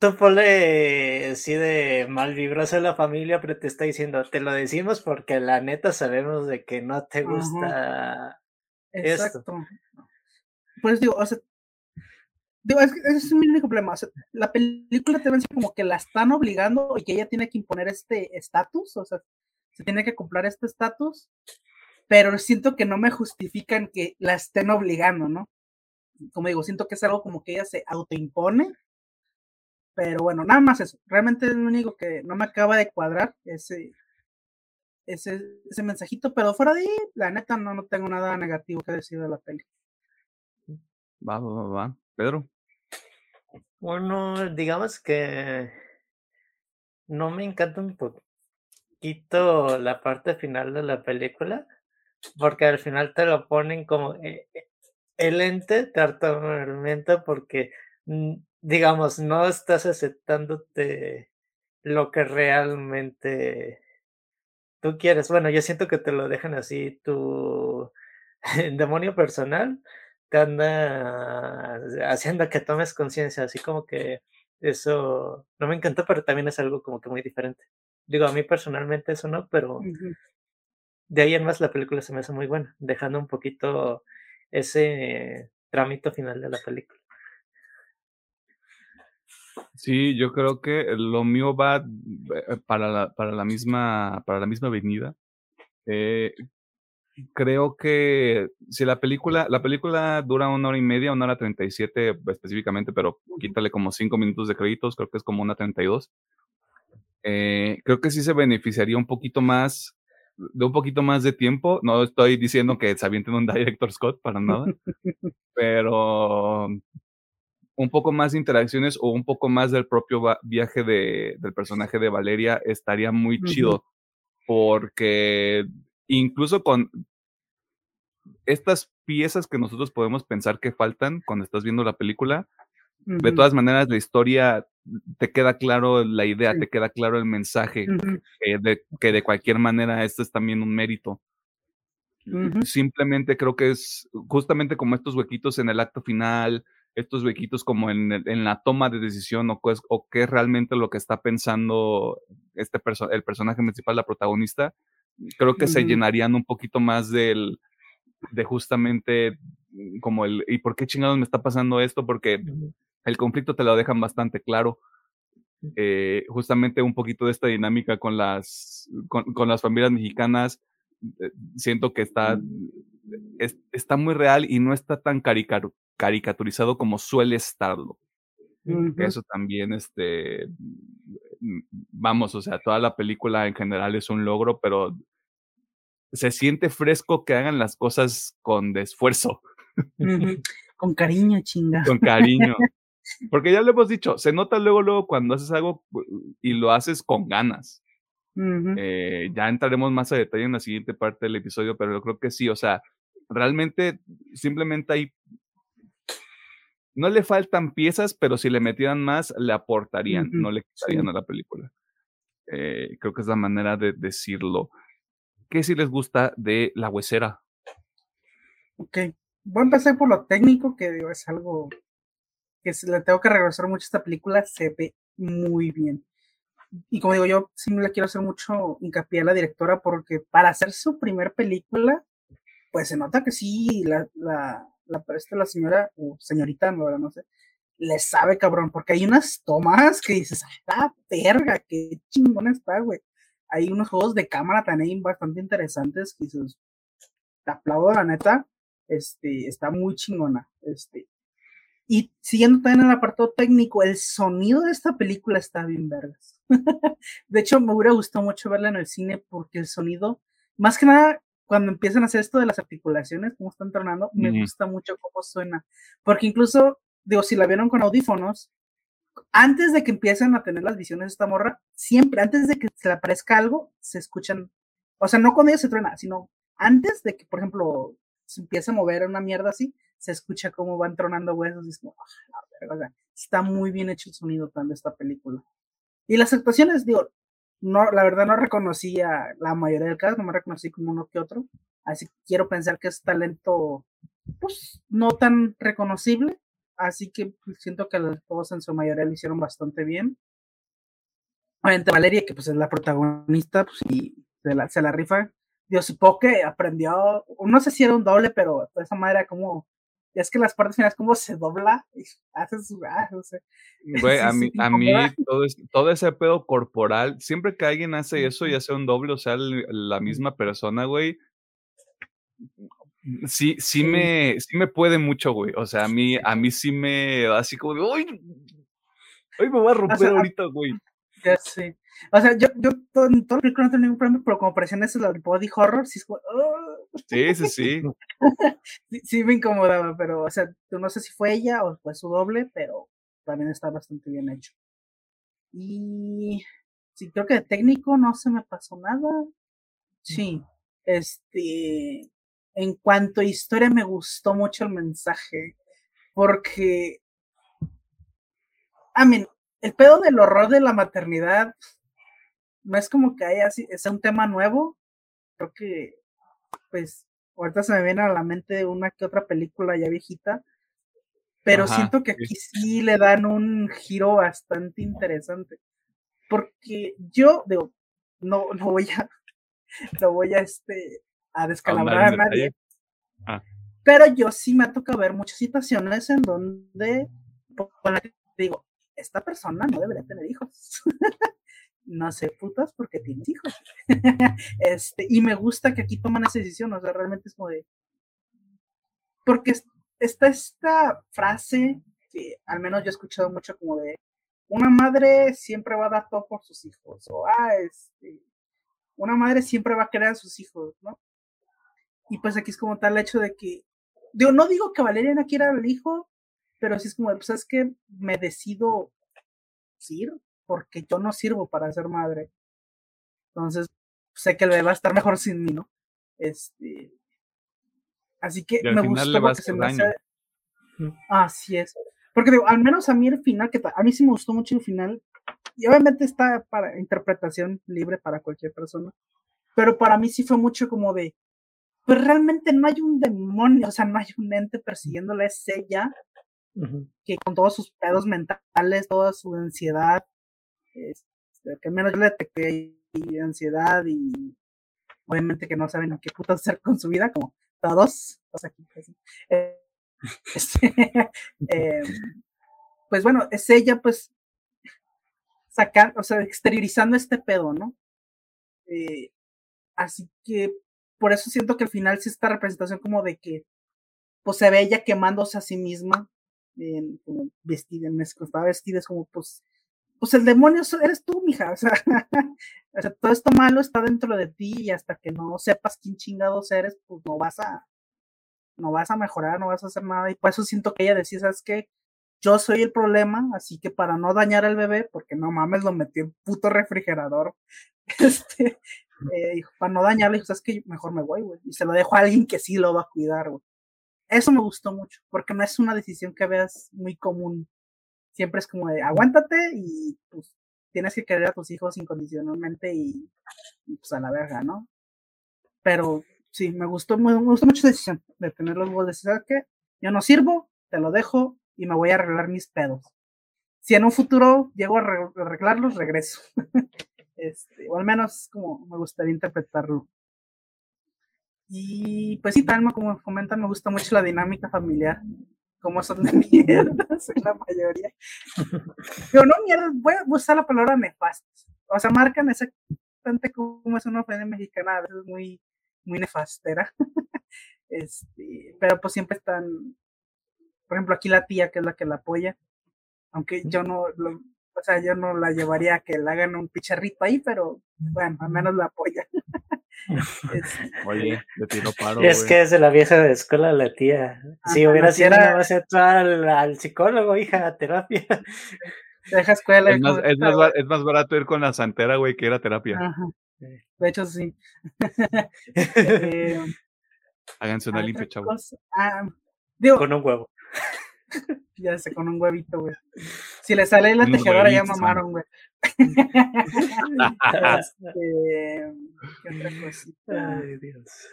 tú ponle así de mal vibroso a la familia, pero te está diciendo, te lo decimos porque la neta sabemos de que no te gusta Exacto. esto.
Pues digo, o sea, digo, es, ese es mi único problema. La película te vence como que la están obligando y que ella tiene que imponer este estatus, o sea, se tiene que cumplir este estatus, pero siento que no me justifican que la estén obligando, ¿no? Como digo, siento que es algo como que ella se autoimpone pero bueno, nada más eso. Realmente es lo único que no me acaba de cuadrar ese, ese, ese mensajito, pero fuera de ahí, la neta no, no tengo nada negativo que decir de la peli.
Va, va, va, va. Pedro.
Bueno, digamos que no me encanta un poquito la parte final de la película, porque al final te lo ponen como eh, eh, el ente te porque mm, digamos, no estás aceptándote lo que realmente tú quieres. Bueno, yo siento que te lo dejan así, tu demonio personal te anda haciendo que tomes conciencia, así como que eso no me encantó, pero también es algo como que muy diferente. Digo, a mí personalmente eso no, pero de ahí en más la película se me hace muy buena, dejando un poquito ese trámite final de la película.
Sí, yo creo que lo mío va eh, para la, para la misma, para la misma avenida. Eh, creo que si la película, la película dura una hora y media, una hora treinta y siete específicamente, pero quítale como cinco minutos de créditos, creo que es como una treinta y dos. Eh, creo que sí se beneficiaría un poquito más, de un poquito más de tiempo. No estoy diciendo que se avienten un director Scott para nada, pero un poco más de interacciones o un poco más del propio viaje de, del personaje de Valeria estaría muy chido. Porque incluso con estas piezas que nosotros podemos pensar que faltan cuando estás viendo la película, de todas maneras la historia te queda claro la idea, te queda claro el mensaje, que, de, que de cualquier manera este es también un mérito. Simplemente creo que es justamente como estos huequitos en el acto final, estos huequitos como en, en la toma de decisión o, o qué es realmente lo que está pensando este perso el personaje principal, la protagonista, creo que se llenarían un poquito más del, de justamente mm, como el, ¿y por qué chingados me está pasando esto? Porque el conflicto te lo dejan bastante claro. Eh, justamente un poquito de esta dinámica con las, con, con las familias mexicanas, eh, siento que está, está muy real y no está tan caricaturizado como suele estarlo. Eso también, este, mm, vamos, o sea, toda la película en general es un logro, pero se siente fresco que hagan las cosas con esfuerzo.
Con cariño, chinga.
Con cariño. Porque ya lo hemos dicho, se nota luego, luego cuando haces algo y lo haces con ganas. Eh, ya entraremos más a detalle en la siguiente parte del episodio, pero yo creo que sí, o sea, realmente simplemente hay no le faltan piezas, pero si le metieran más, le aportarían, no le quitarían a la película. Eh, creo que es la manera de decirlo. ¿Qué si les gusta de La Huesera?
Ok, voy a empezar por lo técnico, que digo, es algo que le tengo que regresar mucho a esta película, se ve muy bien. Y como digo, yo sí le quiero hacer mucho hincapié a la directora porque para hacer su primer película, pues se nota que sí, la, la, esta, la señora, o señorita, no, no sé, le sabe, cabrón, porque hay unas tomas que dices, ah, verga, qué chingón está, güey. Hay unos juegos de cámara también bastante interesantes que dices, te aplaudo, la neta, este, está muy chingona, este. Y siguiendo también el apartado técnico, el sonido de esta película está bien vergas. de hecho, me hubiera gustado mucho verla en el cine porque el sonido, más que nada, cuando empiezan a hacer esto de las articulaciones, cómo están tronando, me gusta mucho cómo suena. Porque incluso, digo, si la vieron con audífonos, antes de que empiecen a tener las visiones de esta morra, siempre, antes de que se le aparezca algo, se escuchan, o sea, no cuando ella se truena, sino antes de que, por ejemplo, se empiece a mover una mierda así, se escucha cómo van tronando huesos y ah, está muy bien hecho el sonido tan de esta película. Y las actuaciones, digo, no, la verdad no reconocía la mayoría del caso, no me reconocí como uno que otro, así que quiero pensar que es talento, pues, no tan reconocible, así que pues, siento que todos en su mayoría lo hicieron bastante bien. Obviamente Valeria, que pues es la protagonista, pues y se la, se la rifa. Dios, supongo que aprendió, no sé si era un doble, pero de esa manera como, es que las partes finales como se dobla y hace su, ah, no sé.
Güey, a mí, a mí todo, todo, ese pedo corporal, siempre que alguien hace eso, ya sea un doble o sea la misma persona, güey, sí, sí me, sí me puede mucho, güey. O sea, a mí, a mí sí me así como de, ¡ay! ¡Ay, me voy a romper ahorita, güey!
Ya sé. O sea, yo, yo todo, todo el no tengo ningún problema, pero como parecían eso el body horror, sí es como,
Sí, sí, sí.
sí. sí. me incomodaba, pero, o sea, no sé si fue ella o fue su doble, pero también está bastante bien hecho. Y sí, creo que de técnico no se me pasó nada. Sí, este, en cuanto a historia, me gustó mucho el mensaje, porque, a mí, el pedo del horror de la maternidad no es como que haya así, es un tema nuevo. Creo que, pues, ahorita se me viene a la mente una que otra película ya viejita, pero siento que aquí sí le dan un giro bastante interesante. Porque yo, digo, no, no voy a, no voy a este, a descalabrar a nadie. Ah. Pero yo sí me ha tocado ver muchas situaciones en donde digo, esta persona no debería tener hijos. no sé putas porque tienes hijos. este, y me gusta que aquí toman esa decisión, o sea, realmente es como de. Porque está esta frase que al menos yo he escuchado mucho como de una madre siempre va a dar todo por sus hijos, o ah, este, una madre siempre va a querer a sus hijos, ¿no? Y pues aquí es como tal el hecho de que, digo, no digo que Valeria no quiera al hijo, pero sí es como, pues es que me decido ir porque yo no sirvo para ser madre. Entonces, sé que el bebé va a estar mejor sin mí, ¿no? Este. Así que me gustó porque se me hace. Así es. Porque digo, al menos a mí el final, que a mí sí me gustó mucho el final, y obviamente está para interpretación libre para cualquier persona, pero para mí sí fue mucho como de, pues realmente no hay un demonio, o sea, no hay un ente persiguiéndola, es ella, que con todos sus pedos mentales, toda su ansiedad, este, que menos yo le detecté ansiedad y obviamente que no saben qué puto hacer con su vida, como todos, pues, eh, este, em, pues bueno, es ella pues sacar, o sea, exteriorizando este pedo, ¿no? Eh, así que por eso siento que al final sí esta representación como de que pues se ve ella quemándose a sí misma, vestida, en estaba vestida, es como pues, pues el demonio eres tú, mija, o sea, o sea, todo esto malo está dentro de ti y hasta que no sepas quién chingados eres, pues no vas a, no vas a mejorar, no vas a hacer nada, y por eso siento que ella decía, ¿sabes qué? Yo soy el problema, así que para no dañar al bebé, porque no mames, lo metí en puto refrigerador, este, eh, para no dañarle, dijo, que mejor me voy, güey. Y se lo dejo a alguien que sí lo va a cuidar, güey. Eso me gustó mucho, porque no es una decisión que veas muy común. Siempre es como de aguántate y pues tienes que querer a tus hijos incondicionalmente y, pues a la verga, ¿no? Pero sí, me gustó, me, gustó mucho esa decisión de tener los huevos de ¿sabes qué? Yo no sirvo, te lo dejo y me voy a arreglar mis pedos. Si en un futuro llego a arreglarlos, regreso. Este, o al menos como me gustaría interpretarlo. Y pues sí, también como comentan, me gusta mucho la dinámica familiar, como son de mierdas en la mayoría. Pero no mierdas, voy a usar la palabra nefastas. O sea, marcan exactamente cómo es una familia mexicana, a veces muy, muy nefastera. este, pero pues siempre están, por ejemplo, aquí la tía, que es la que la apoya, aunque yo no, lo, o sea, yo no la llevaría a que le hagan un picharrito ahí, pero bueno, al menos la apoya.
Oye, le tiro paro.
Es que es de la vieja de escuela la tía. Si hubiera sido una base al, al psicólogo, hija, a terapia.
Deja escuela.
Es más, es, más, barato ir con la santera, güey, que ir a terapia. Ajá.
De hecho, sí.
eh, Háganse una limpia, chavos.
Ah, digo, con un huevo.
ya sé, con un huevito, güey. Si le sale la tejedora, ya mamaron, güey. este, ¿Qué otra cosita? Ay, Dios.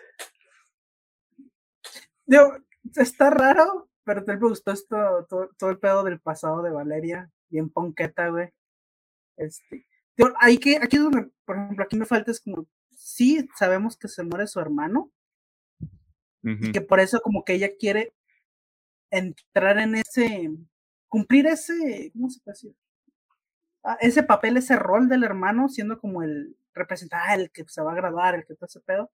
Digo, está raro, pero te me gustó esto, todo, todo, el pedo del pasado de Valeria, bien ponqueta, güey. Este, hay que, aquí es donde, por ejemplo, aquí me falta es como, sí sabemos que se muere su hermano, y que por eso como que ella quiere entrar en ese, cumplir ese, ¿cómo se puede decir? Ah, ese papel, ese rol del hermano, siendo como el representante, ah, el que se va a graduar, el que todo ese pedo.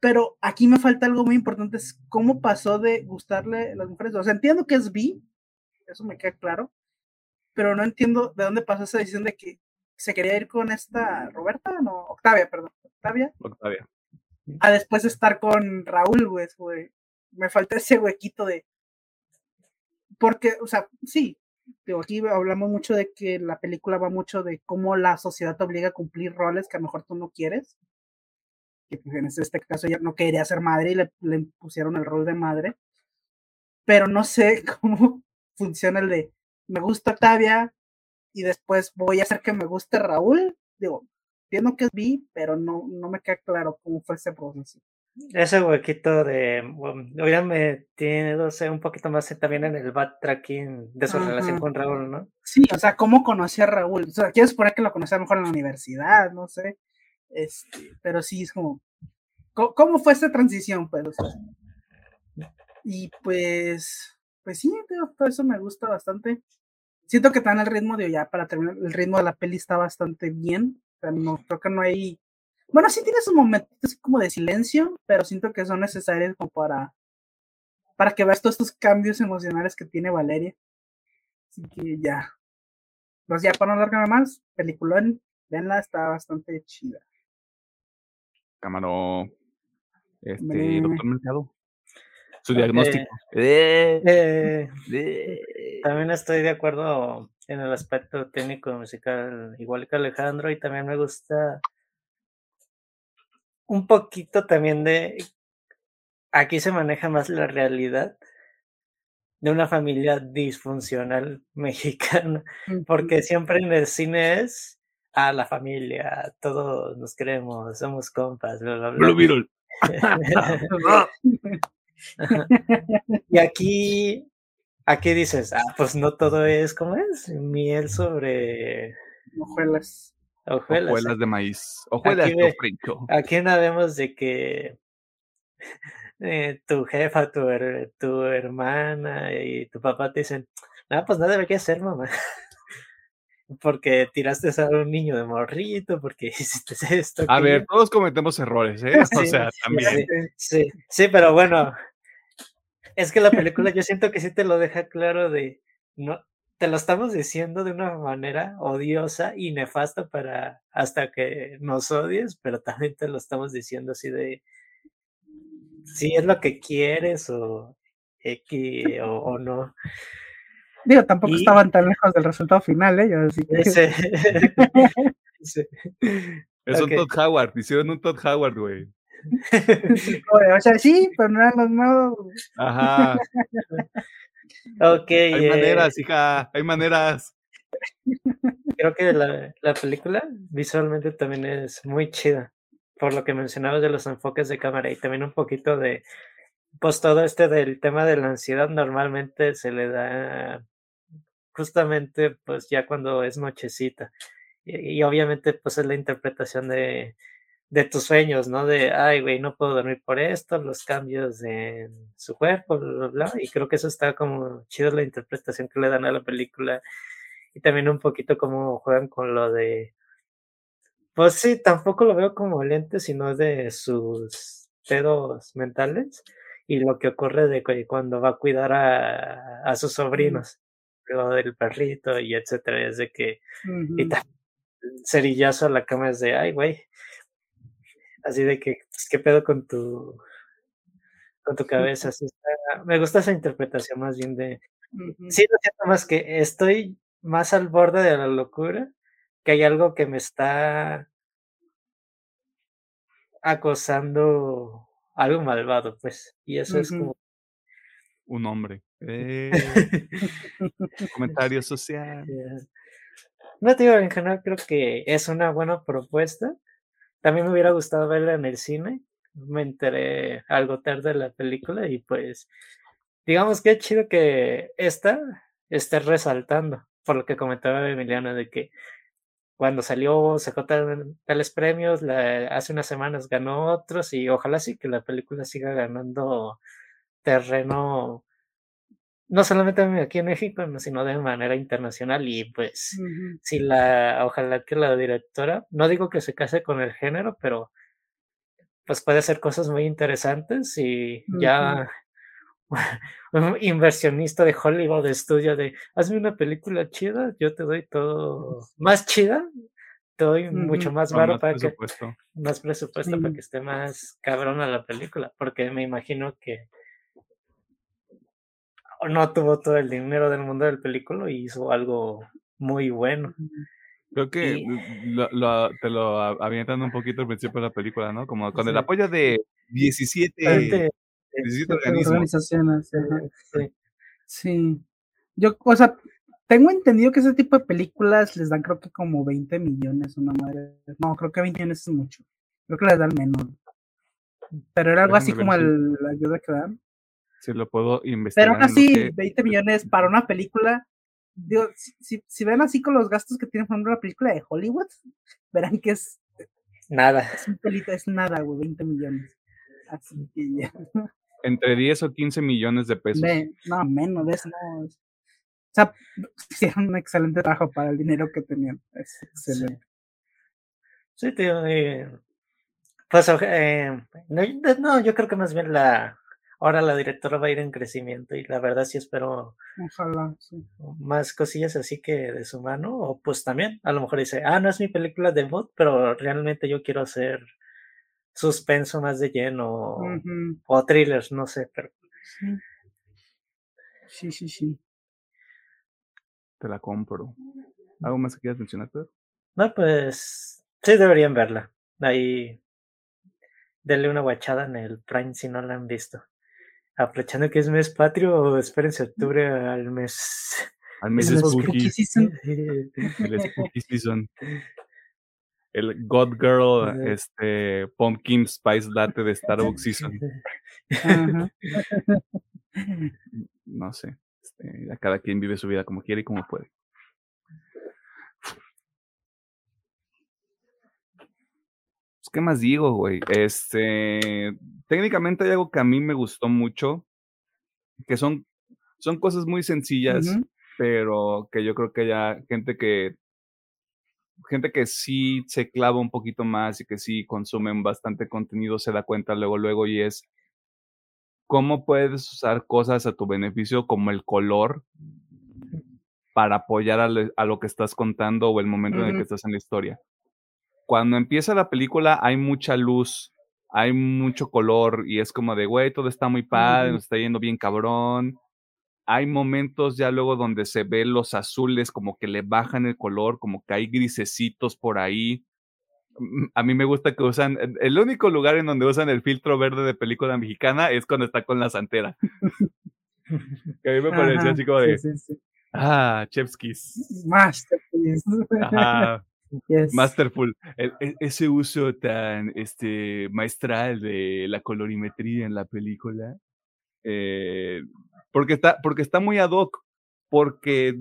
Pero aquí me falta algo muy importante, es cómo pasó de gustarle las mujeres. O sea, entiendo que es bi, eso me queda claro, pero no entiendo de dónde pasó esa decisión de que se quería ir con esta Roberta, no, Octavia, perdón, Octavia.
Octavia.
A después estar con Raúl, güey, Me falta ese huequito de. Porque, o sea, sí, pero aquí hablamos mucho de que la película va mucho de cómo la sociedad te obliga a cumplir roles que a lo mejor tú no quieres que pues, en este caso ella no quería ser madre y le, pusieron el rol de madre, pero no sé cómo funciona el de me gusta Octavia y después voy a hacer que me guste Raúl. Digo, entiendo que es pero no, no me queda claro cómo fue ese proceso.
Ese huequito de, bueno, me tiene un poquito más también en el backtracking de su relación con Raúl, ¿no?
Sí, o sea, ¿cómo conocí a Raúl? O sea, quiero suponer que lo conocía mejor en la universidad, no sé. Este, pero sí, es como, ¿cómo, fue esta transición? Pues? y pues, pues sí, todo eso me gusta bastante. Siento que tan el ritmo de ya para terminar, el ritmo de la peli está bastante bien. O no, creo que no hay. Bueno, sí tiene sus momentos como de silencio, pero siento que son necesarios como para, para que veas todos estos cambios emocionales que tiene Valeria. Así que ya. Pues ya para no alargarme más, peliculón, venla, está bastante chida.
Cámara. Este, doctor Mercado. Su diagnóstico. Eh,
eh, eh, también estoy de acuerdo en el aspecto técnico musical, igual que Alejandro, y también me gusta un poquito también de. Aquí se maneja más la realidad de una familia disfuncional mexicana, porque siempre en el cine es a la familia, todos nos queremos, somos compas, bla, bla, bla. Y aquí, aquí dices, ah, pues no todo es como es, miel sobre
hojuelas.
Hojuelas, de maíz. Hojuelas aquí, de
Aquí no vemos de que eh, tu jefa, tu, tu hermana y tu papá te dicen, no, pues no debería ser, mamá porque tiraste a un niño de morrito, porque hiciste esto.
A ver, todos cometemos errores, ¿eh? o sea, también.
Sí, sí, pero bueno, es que la película yo siento que sí te lo deja claro de, no, te lo estamos diciendo de una manera odiosa y nefasta para hasta que nos odies, pero también te lo estamos diciendo así de, si es lo que quieres o X o no.
Digo, tampoco estaban tan lejos del resultado final, ellos. ¿eh? Así que...
Es un Todd Howard, hicieron un Todd Howard, güey.
o sea, sí, pero no eran los nuevos.
Ajá.
Ok.
Hay eh, maneras, hija, hay maneras.
Creo que la, la película visualmente también es muy chida, por lo que mencionabas de los enfoques de cámara y también un poquito de, pues todo este del tema de la ansiedad normalmente se le da justamente pues ya cuando es nochecita. Y, obviamente pues es la interpretación de, de tus sueños, ¿no? De, ay, güey, no puedo dormir por esto, los cambios en su cuerpo, bla, bla, bla. Y creo que eso está como chido la interpretación que le dan a la película. Y también un poquito como juegan con lo de... Pues sí, tampoco lo veo como lente, sino de sus dedos mentales y lo que ocurre de cuando va a cuidar a, a sus sobrinos lo del perrito y etcétera, es de que y cerillazo a la cama es de ay güey así de que pues, qué pedo con tu con tu cabeza así está. me gusta esa interpretación más bien de sí lo siento más que estoy más al borde de la locura, que hay algo que me está acosando algo malvado, pues. Y eso es como.
Un hombre. Eh, comentario social.
No te digo, en general creo que es una buena propuesta. También me hubiera gustado verla en el cine. Me enteré algo tarde de la película y pues digamos que es chido que esta esté resaltando, por lo que comentaba Emiliano, de que cuando salió sacó tales premios, hace unas semanas ganó otros y ojalá sí que la película siga ganando terreno no solamente aquí en México, sino de manera internacional y pues si la ojalá que la directora, no digo que se case con el género, pero pues puede hacer cosas muy interesantes y ya un inversionista de Hollywood de estudio de hazme una película chida, yo te doy todo más chida, te doy mucho más baro para que más presupuesto para que esté más cabrona la película, porque me imagino que no tuvo todo el dinero del mundo del película y hizo algo muy bueno.
Creo que te lo avientan un poquito al principio de la película, ¿no? Como con el apoyo de 17
organizaciones. Sí. Yo, o sea, tengo entendido que ese tipo de películas les dan creo que como 20 millones, una madre. No, creo que 20 millones es mucho. Creo que les dan menos. Pero era algo así como el, la ayuda que dan.
Si lo puedo investigar.
Pero aún así, 20 millones para una película. Digo, si, si, ven así con los gastos que tiene por ejemplo la película de Hollywood, verán que es
nada.
Es, un pelito, es nada, güey, 20 millones. Así que ya.
entre 10 o 15 millones de pesos.
no, menos de eso. No. O sea, hicieron un excelente trabajo para el dinero que tenían. Es excelente.
Sí, tío. Eh, pues, eh, no, yo creo que más bien la. Ahora la directora va a ir en crecimiento y la verdad sí espero
Ojalá, sí.
más cosillas así que de su mano. O pues también, a lo mejor dice, ah, no es mi película de debut, pero realmente yo quiero hacer suspenso más de lleno o thrillers, no sé, pero.
Sí, sí, sí.
Te la compro. ¿Algo más que quieras mencionar, Pedro?
No, pues sí deberían verla. Ahí denle una guachada en el Prime si no la han visto. Aprovechando que es mes patrio, espérense octubre al mes.
Al mes de Spooky. el Spooky Season el God Girl, este, Pumpkin Spice Latte de Starbucks Season. no sé. Este, a cada quien vive su vida como quiere y como puede. Pues, ¿Qué más digo, güey? Este, técnicamente hay algo que a mí me gustó mucho, que son, son cosas muy sencillas, pero que yo creo que ya gente que gente que sí se clava un poquito más y que sí consumen bastante contenido se da cuenta luego, luego y es cómo puedes usar cosas a tu beneficio como el color para apoyar a, lo que estás contando o el momento en el que estás en la historia. Cuando empieza la película hay mucha luz, hay mucho color y es como de, güey, todo está muy padre, nos está yendo bien cabrón, hay momentos ya luego donde se ve los azules como que le bajan el color, como que hay grisecitos por ahí. Mm, a mí me gusta que usan, el único lugar en donde usan el filtro verde de película mexicana es cuando está con la santera. que a mí me pareció así como de, ah, Chevskis.
Masterful.
Masterful. E, e, ese uso tan este, maestral de la colorimetría en la película. Eh, porque está, porque está muy ad hoc, porque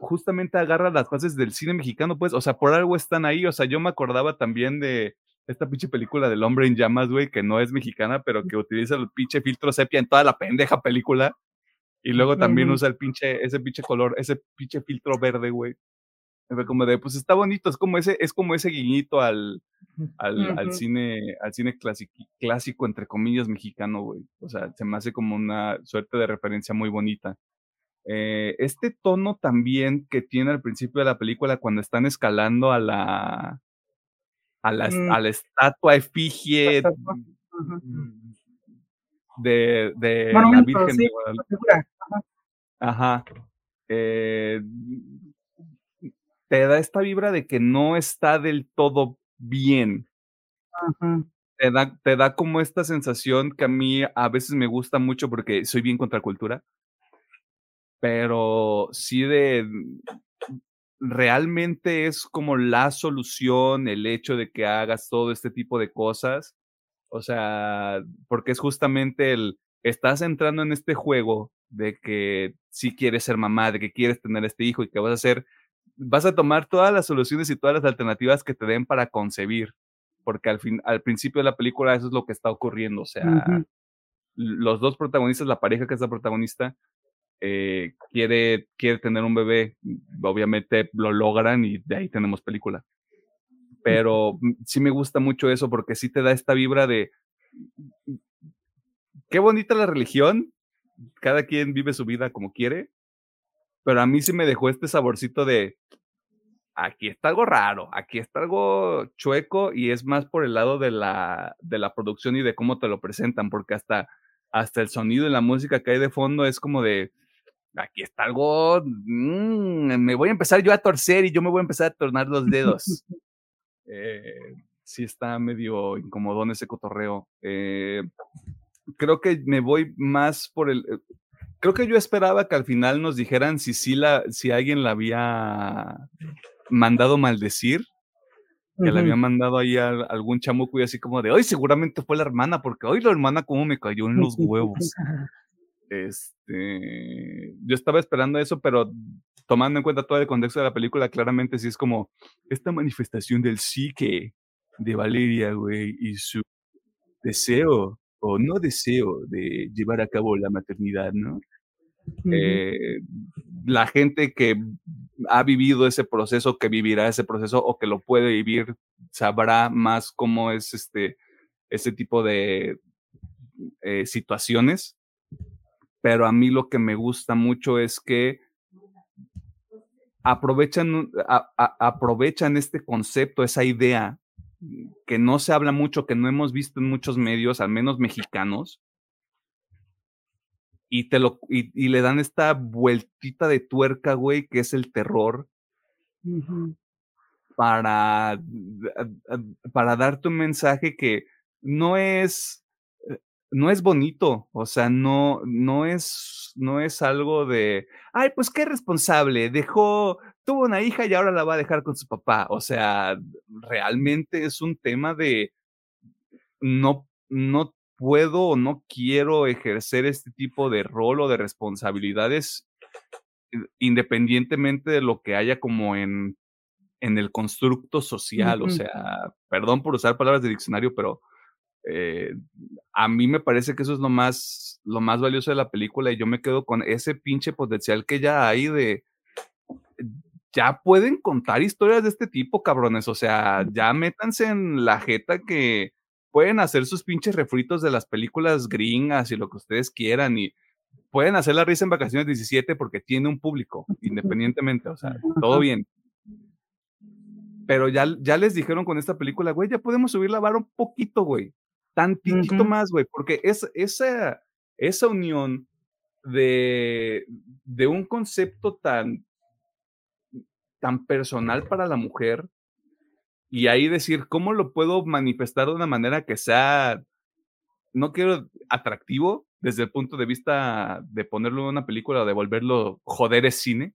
justamente agarra las bases del cine mexicano, pues, o sea, por algo están ahí, o sea, yo me acordaba también de esta pinche película del hombre en llamas, güey, que no es mexicana, pero que utiliza el pinche filtro sepia en toda la pendeja película, y luego también usa el pinche, ese pinche color, ese pinche filtro verde, güey. Como de, pues está bonito, es como ese, es como ese guiñito al, al, al cine, al cine clásico, clásico, entre comillas, mexicano, güey. O sea, se me hace como una suerte de referencia muy bonita. Eh, este tono también que tiene al principio de la película cuando están escalando a la a la, mm. a la estatua efigie de, de la Virgen de Guadalupe. Ajá. eh, te da esta vibra de que no está del todo bien. Te da, te da como esta sensación que a mí a veces me gusta mucho porque soy bien contra cultura, pero sí de realmente es como la solución el hecho de que hagas todo este tipo de cosas. O sea, porque es justamente el, estás entrando en este juego de que si quieres ser mamá, de que quieres tener este hijo y que vas a hacer, vas a tomar todas las soluciones y todas las alternativas que te den para concebir, porque al fin, al principio de la película eso es lo que está ocurriendo, o sea, los dos protagonistas, la pareja que es la protagonista, eh, quiere, quiere tener un bebé, obviamente lo logran y de ahí tenemos película. Pero sí me gusta mucho eso porque sí te da esta vibra de qué bonita la religión, cada quien vive su vida como quiere, pero a mí sí me dejó este saborcito de aquí está algo raro, aquí está algo chueco y es más por el lado de la, de la producción y de cómo te lo presentan, porque hasta, hasta el sonido y la música que hay de fondo es como de, aquí está algo, mm, me voy a empezar yo a torcer y yo me voy a empezar a tornar los dedos. eh, sí está medio incomodón ese cotorreo. Eh, creo que me voy más por el... Creo que yo esperaba que al final nos dijeran si sí la, si alguien la había mandado maldecir, que le había mandado ahí a, algún chamuco y así como de, hoy seguramente fue la hermana, porque hoy la hermana como me cayó en los huevos. Este, yo estaba esperando eso, pero tomando en cuenta todo el contexto de la película, claramente sí es como esta manifestación del psique de Valeria, güey, y su deseo o no deseo de llevar a cabo la maternidad, ¿no? Eh, la gente que ha vivido ese proceso, que vivirá ese proceso o que lo puede vivir, sabrá más cómo es este, ese tipo de eh, situaciones pero a mí lo que me gusta mucho es que aprovechan, aprovechan este concepto, esa idea que no se habla mucho, que no hemos visto en muchos medios, al menos mexicanos, y, te lo, y, le dan esta vueltita de tuerca, güey, que es el terror, para, para darte un mensaje que no es no es bonito, o sea, no, no es, no es algo de, ay, pues qué responsable, dejó, tuvo una hija y ahora la va a dejar con su papá. O sea, realmente es un tema de, no, no puedo o no quiero ejercer este tipo de rol o de responsabilidades eh, independientemente de lo que haya como en, en el constructo social. O sea, perdón por usar palabras de diccionario, pero eh, a mí me parece que eso es lo más, lo más valioso de la película y yo me quedo con ese pinche potencial que ya hay de, ya pueden contar historias de este tipo, cabrones, o sea, ya métanse en la jeta que pueden hacer sus pinches refritos de las películas gringas y lo que ustedes quieran y pueden hacer la risa en vacaciones 17 porque tiene un público, independientemente, o sea, todo bien. Pero ya, ya les dijeron con esta película, güey, ya podemos subir la vara un poquito, güey tantito más, güey, porque es, esa, esa unión de, de un concepto tan, tan personal para la mujer y ahí decir, ¿cómo lo puedo manifestar de una manera que sea, no quiero atractivo desde el punto de vista de ponerlo en una película o de volverlo joder es cine?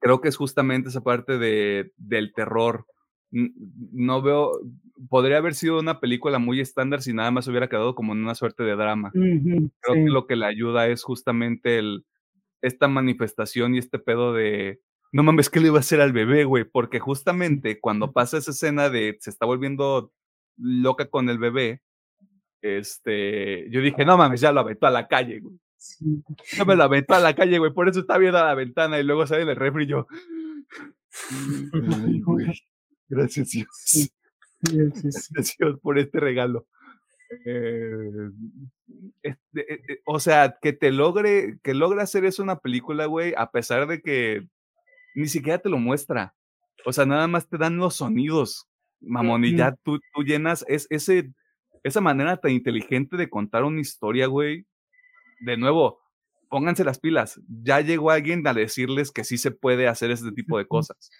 Creo que es justamente esa parte de, del terror no veo, podría haber sido una película muy estándar si nada más hubiera quedado como en una suerte de drama. Creo que lo que le ayuda es justamente el, esta manifestación y este pedo de, no mames, ¿qué le iba a hacer al bebé, güey? Porque justamente cuando pasa esa escena de se está volviendo loca con el bebé, este, yo dije, no mames, ya lo aventó a la calle, güey. Ya me lo aventó a la calle, güey, por eso está viendo a la ventana y luego sale el refri y yo. Gracias Dios. Gracias Dios por este regalo. Eh, este, eh, eh, o sea, que te logre, que logre hacer eso una película, güey, a pesar de que ni siquiera te lo muestra. O sea, nada más te dan los sonidos, mamón, y ya tú, tú llenas es, ese, esa manera tan inteligente de contar una historia, güey. De nuevo, pónganse las pilas. Ya llegó alguien a decirles que sí se puede hacer ese tipo de cosas.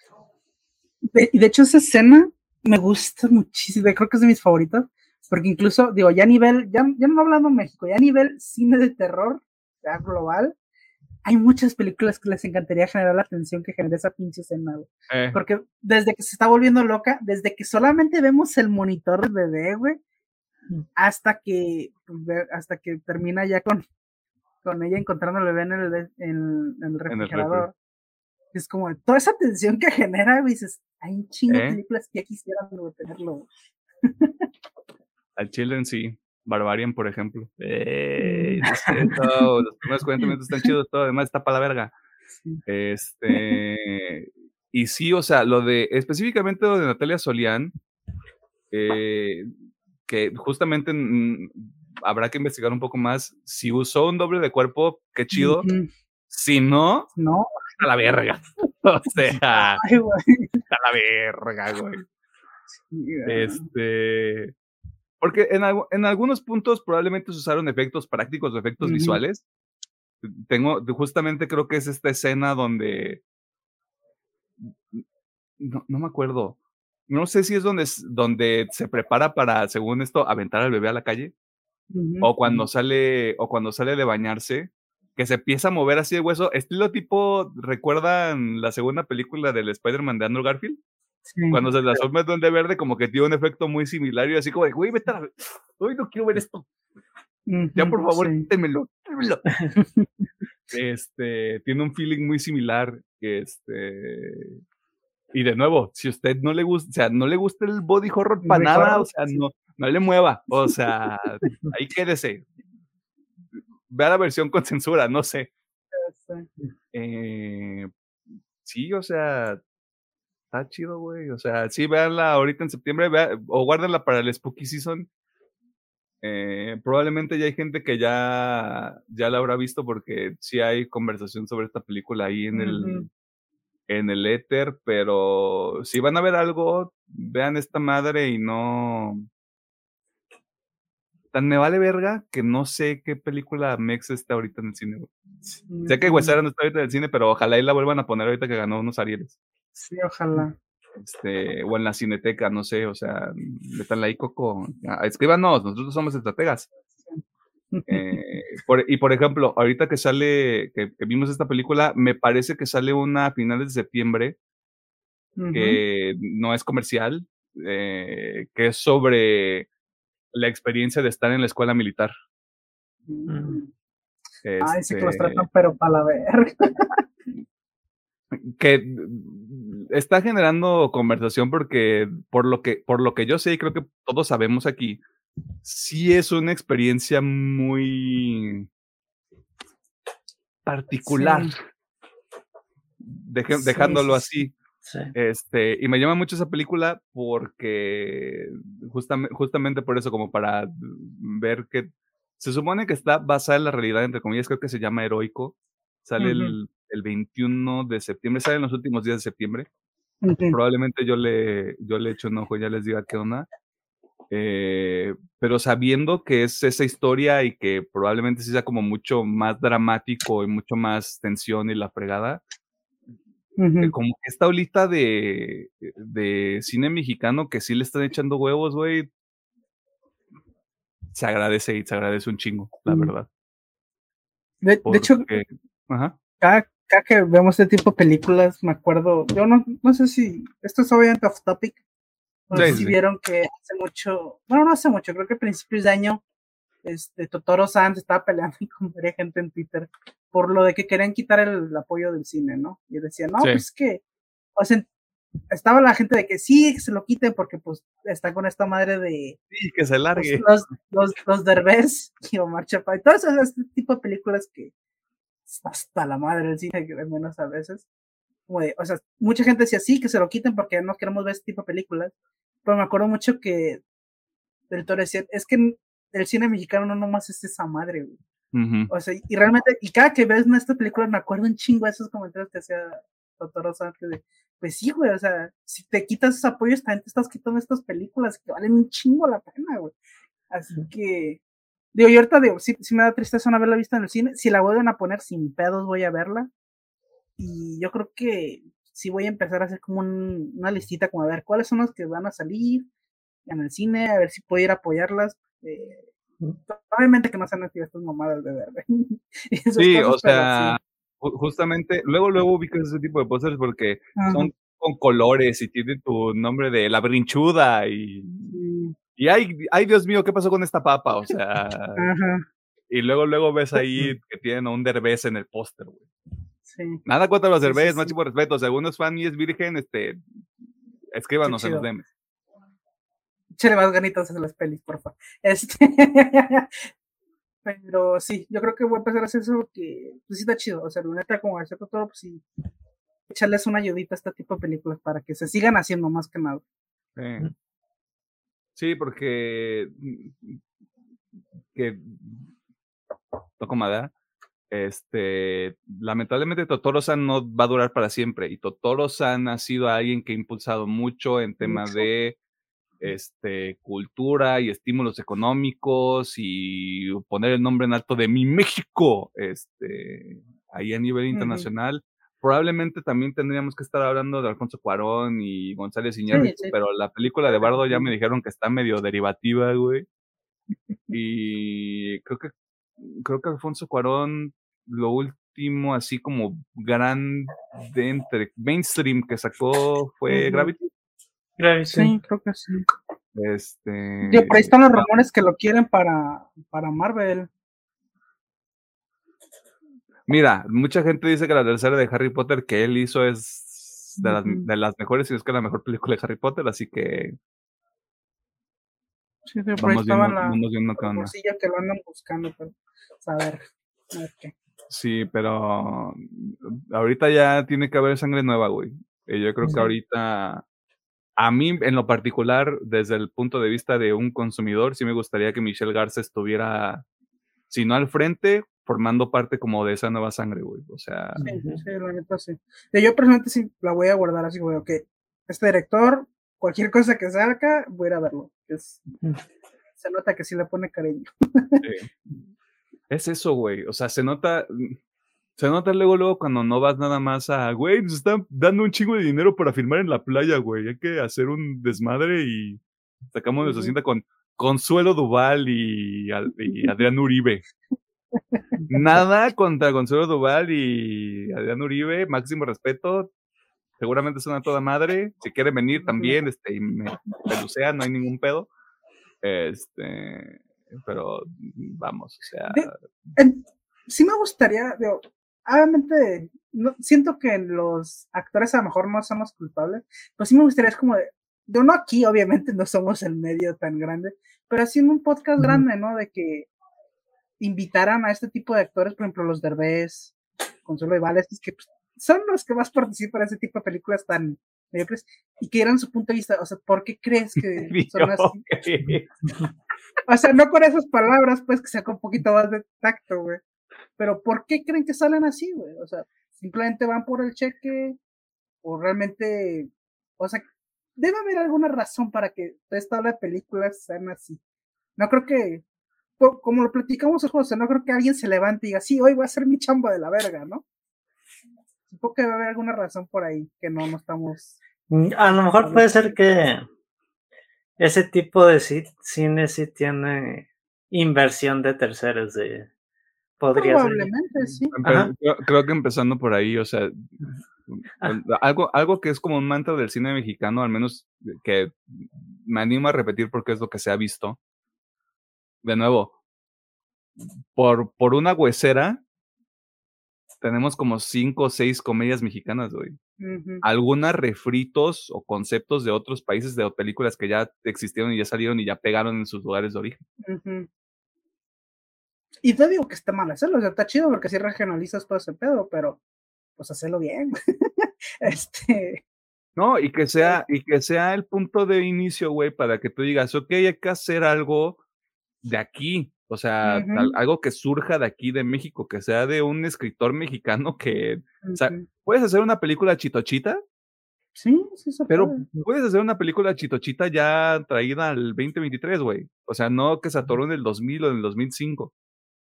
Y de hecho, esa escena me gusta muchísimo. Creo que es de mis favoritos. Porque incluso, digo, ya a nivel, ya, ya no hablando de México, ya a nivel cine de terror, ya global, hay muchas películas que les encantaría generar la atención que genera esa pinche escena, güey.
Eh.
Porque desde que se está volviendo loca, desde que solamente vemos el monitor del bebé, güey, hasta que, pues, hasta que termina ya con, con ella encontrando al bebé en el, en, en el refrigerador. es como toda esa tensión que genera, güey, dices, hay un chingo de
¿Eh?
películas que ya quisieran güey, tenerlo.
Al Children sí. Barbarian, por ejemplo. Eh, sé, todo, los primeros 40 minutos están chidos, todo además está para la verga.
Sí.
Este, y sí, o sea, lo de, específicamente lo de Natalia Solián, eh, que justamente mm, habrá que investigar un poco más. Si usó un doble de cuerpo, qué chido. Si no,
No,
a la verga. O sea,
ay,
a la verga, güey.
Sí, güey.
Este. Porque en, en algunos puntos probablemente se usaron efectos prácticos o efectos
Ujú.
visuales. Tengo, justamente creo que es esta escena donde. No, no me acuerdo. No sé si es donde, donde se prepara para, según esto, aventar al bebé a la calle. O cuando sale, o cuando sale de bañarse, que se empieza a mover así de hueso. Estilo tipo, ¿recuerdan la segunda película del Spider-Man de Andrew Garfield?
Sí.
Cuando se transforma en Duende Verde, como que tiene un efecto muy similar y así como de, güey, vete a la... Uy, no quiero ver esto. Ya, por favor,
sí.
este, tiene un feeling muy similar. Este... Y de nuevo, si usted no le gusta, o sea, no le gusta el body horror para nada, o sea, no, no le mueva. O sea, ahí quédese. Vea la versión con censura, no sé. Eh, sí, o sea, está chido, güey. O sea, sí, véanla ahorita en septiembre, vea- o guárdenla para el Spooky Season. Eh, probablemente ya hay gente que ya, ya la habrá visto porque sí hay conversación sobre esta película ahí en el, en el éter, pero si van a ver algo, vean esta madre y no... Tan me vale verga que no sé qué película Mex está ahorita en el cine. güey. Sé que
Ujú.
Huesera no está ahorita en el cine, pero ojalá y la vuelvan a poner ahorita que ganó unos Arieles.
Sí, ojalá.
Este, o en la cineteca, no sé, o sea, metanla ahí, Coco. Escríbanos, nosotros somos estrategas. Eh, por- y por ejemplo, ahorita que sale, que, que vimos esta película, me parece que sale una a finales de septiembre, que no es comercial, eh, que es sobre la experiencia de estar en la escuela militar.
Ujú. Ay, sí que los
Este,
tratan, pero para la verga.
que mm, está generando conversación porque por lo que por lo que yo sé y creo que todos sabemos aquí sí es una experiencia muy particular
Sí.
Deje-
Sí,
dejándolo
sí, sí.
así
Sí.
este y me llama mucho esa película porque justamente justamente por eso como para ver que se supone que está basada en la realidad entre comillas creo que se llama heroico sale el, el 21 de septiembre sale en los últimos días de septiembre probablemente yo le, yo le echo un ojo y ya les diga qué onda. Eh, pero sabiendo que es esa historia y que probablemente sí sea como mucho más dramático y mucho más tensión y la fregada, eh,
Ujú.
como que esta olita de, de cine mexicano que sí le están echando huevos, güey, se agradece y se agradece un chingo, la
Mm.
verdad.
De, de hecho,
ajá,
cada, cada que vemos este tipo de películas, me acuerdo, yo no, no sé si, esto es obviamente off topic, no sé si
sí.
vieron que hace mucho, bueno, no hace mucho, creo que a principios de año, este, Totoro San se estaba peleando con varias gente en Twitter por lo de que querían quitar el, apoyo del cine, ¿no? Y decían, no,
Sí.
pues es que, o sea, estaba la gente de que sí, que se lo quiten porque pues está con esta madre de
sí, que se
pues,
largue.
los, los, los Derbez y Omar Chaparro, todo ese, este tipo de películas que hasta la madre del cine, que menos a veces. Como de, o sea, mucha gente decía sí, que se lo quiten porque no queremos ver este tipo de películas. Pero me acuerdo mucho que del Toro decía, es que el cine mexicano no nomás es esa madre, güey. O sea, y realmente, y cada que ves esta película me acuerdo un chingo de esos comentarios que hacía Totoro Sánchez de, pues sí, güey, o sea, si te quitas esos apoyos, también te estás quitando estas películas que valen un chingo la pena, güey. Así que, Digo, y ahorita digo, sí, sí me da tristeza no haberla visto en el cine. Si la vuelven a poner sin pedos, voy a verla. Y yo creo que sí voy a empezar a hacer como una listita, como a ver cuáles son los que van a salir en el cine, a ver si puedo ir a apoyarlas. Eh, obviamente que no sean estas mamadas de verde.
sí, o sea, justamente, luego, luego ubicas ese tipo de pósters porque son con colores y tienen tu nombre de la brinchuda y, y ay, ay, Dios mío, ¿qué pasó con esta papa? O sea, y luego, luego ves ahí que tienen a un derbez en el póster, güey. Nada contra los derbez, máximo respeto. Según es fan y es virgen, este, escríbanos en los DMs.
Chile más ganitas en las pelis, por favor. Este, pero sí, yo creo que voy a empezar a hacer eso porque pues, sí está chido. O sea, la neta, como hacer todo, pues sí, echarles una ayudita a este tipo de películas para que se sigan haciendo más que nada.
Sí, porque que toco madera. Este, lamentablemente Totoro-san no va a durar para siempre y Totoro-san ha sido alguien que ha impulsado mucho en temas de este, cultura y estímulos económicos y poner el nombre en alto de mi México, este, ahí a nivel internacional. Probablemente también tendríamos que estar hablando de Alfonso Cuarón y González Iñárritu, pero la película de Bardo ya me dijeron que está medio derivativa, güey. Y creo que creo que Alfonso Cuarón lo último así como grande entre mainstream que sacó fue Gravity.
Sí, creo que sí.
Este.
por ahí están los rumores que lo quieren para, para Marvel.
Mira, mucha gente dice que la tercera de Harry Potter que él hizo es de, las, de las mejores y es que la mejor película de Harry Potter, así que.
Sí, por ahí estaba la, que lo andan buscando, pero saber, a ver qué.
Sí, pero ahorita ya tiene que haber sangre nueva, güey. Yo creo que ahorita a mí, en lo particular, desde el punto de vista de un consumidor, sí me gustaría que Michelle Garza estuviera, si no al frente, formando parte como de esa nueva sangre, güey. O sea.
Sí, sí, la neta sí. Yo personalmente sí la voy a guardar así, güey, que este director, cualquier cosa que salga, voy a ir a verlo. Es, se nota que sí le pone cariño.
Es eso, güey. O sea, se nota. Se nota luego, luego cuando no vas nada más a, güey, nos están dando un chingo de dinero para filmar en la playa, güey. Hay que hacer un desmadre y sacamos nuestra cinta con Consuelo Duval y, Adrián Uribe. Nada contra Consuelo Duval y Adrián Uribe, máximo respeto. Seguramente es una toda madre. Si quieren venir también, este, y me pelucean, no hay ningún pedo. Este, pero vamos, o sea.
sí me gustaría, digo, obviamente, no, siento que los actores a lo mejor no somos culpables, pero sí me gustaría, es como de, de no aquí, obviamente no somos el medio tan grande, pero haciendo un podcast grande, ¿no? De que invitaran a este tipo de actores, por ejemplo, los Derbez, Consuelo Vales, que pues, son los que más participan en ese tipo de películas tan mediocres y que eran su punto de vista, o sea, ¿por qué crees que son así? o sea, no con esas palabras, pues que sea con un poquito más de tacto, güey. Pero ¿por qué creen que salen así, güey? O sea, simplemente van por el cheque o realmente, o sea, debe haber alguna razón para que esta ola de películas sean así. No creo que, como lo platicamos, o sea, no creo que alguien se levante y diga, sí, hoy voy a hacer mi chamba de la verga, ¿no? Supongo que debe haber alguna razón por ahí que no, no estamos.
Mm, a lo mejor puede ser que ese tipo de cine sí tiene inversión de terceros de
Probablemente, sí.
Creo, que empezando por ahí, o sea, ah. algo, algo que es como un mantra del cine mexicano, al menos que me animo a repetir porque es lo que se ha visto. De nuevo, por, por una huesera, tenemos como cinco o seis comedias mexicanas, güey. Algunas refritos o conceptos de otros países, de películas que ya existieron y ya salieron y ya pegaron en sus lugares de origen.
Y te digo que está mal hacerlo, o sea, está chido porque si regionalizas todo ese pedo, pero pues hacerlo bien. este.
No, y que sea, y que sea el punto de inicio, güey, para que tú digas, ok, hay que hacer algo de aquí. O sea, algo que surja de aquí, de México, que sea de un escritor mexicano que. O sea, puedes hacer una película chitochita
Sí, sí se
Pero
puede.
puedes hacer una película chitochita ya traída al 2023, güey. O sea, no que se atoró en el 2000 o en el 2005.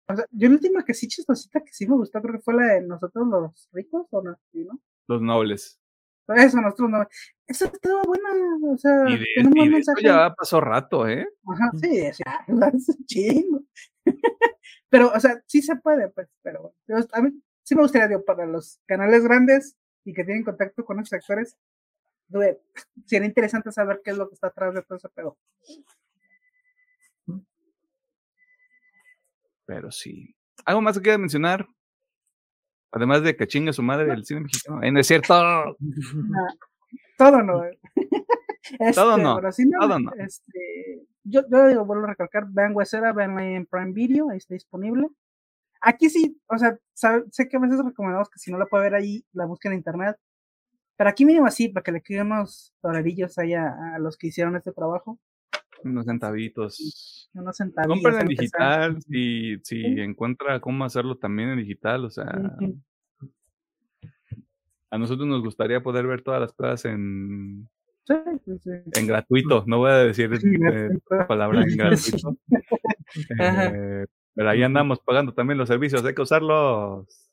O sea, yo la última que sí chistosita que sí me gustó, creo que fue la de nosotros los ricos, ¿o no? Sí, ¿no?
Los nobles.
Eso, nosotros no. Esa estaba buena, o sea,
Y de, y de eso
mensaje.
ya pasó rato, ¿eh?
Ajá, sí, es, ya, es un chingo. pero, o sea, sí se puede, pues, pero bueno. A mí sí me gustaría, digo, para los canales grandes y que tienen contacto con esos actores, dude, sería interesante saber qué es lo que está atrás de todo ese pedo.
Pero sí. ¿Algo más que quieras mencionar? Además de que chingue su madre el cine mexicano. Eh, no es cierto.
Todo no.
Todo
Este,
no,
pero sí,
todo no.
Este, yo, yo digo, vuelvo a recalcar, vean Huesera, veanla en Prime Video, ahí está disponible. Aquí sí, o sea, sabe- sé que a veces recomendamos que si no la puede ver ahí, la busquen en internet. Pero aquí mínimo así, para que le queden unos dolarillos ahí a, a los que hicieron este trabajo.
Unos centavitos.
Unos centavillos.
Compren en digital si, si
Sí.
encuentra cómo hacerlo también en digital. O sea, a nosotros nos gustaría poder ver todas las cosas en,
Sí,
en gratuito. No voy a decir eh, la palabra en gratuito. Eh, pero ahí andamos pagando también los servicios. Hay que usarlos.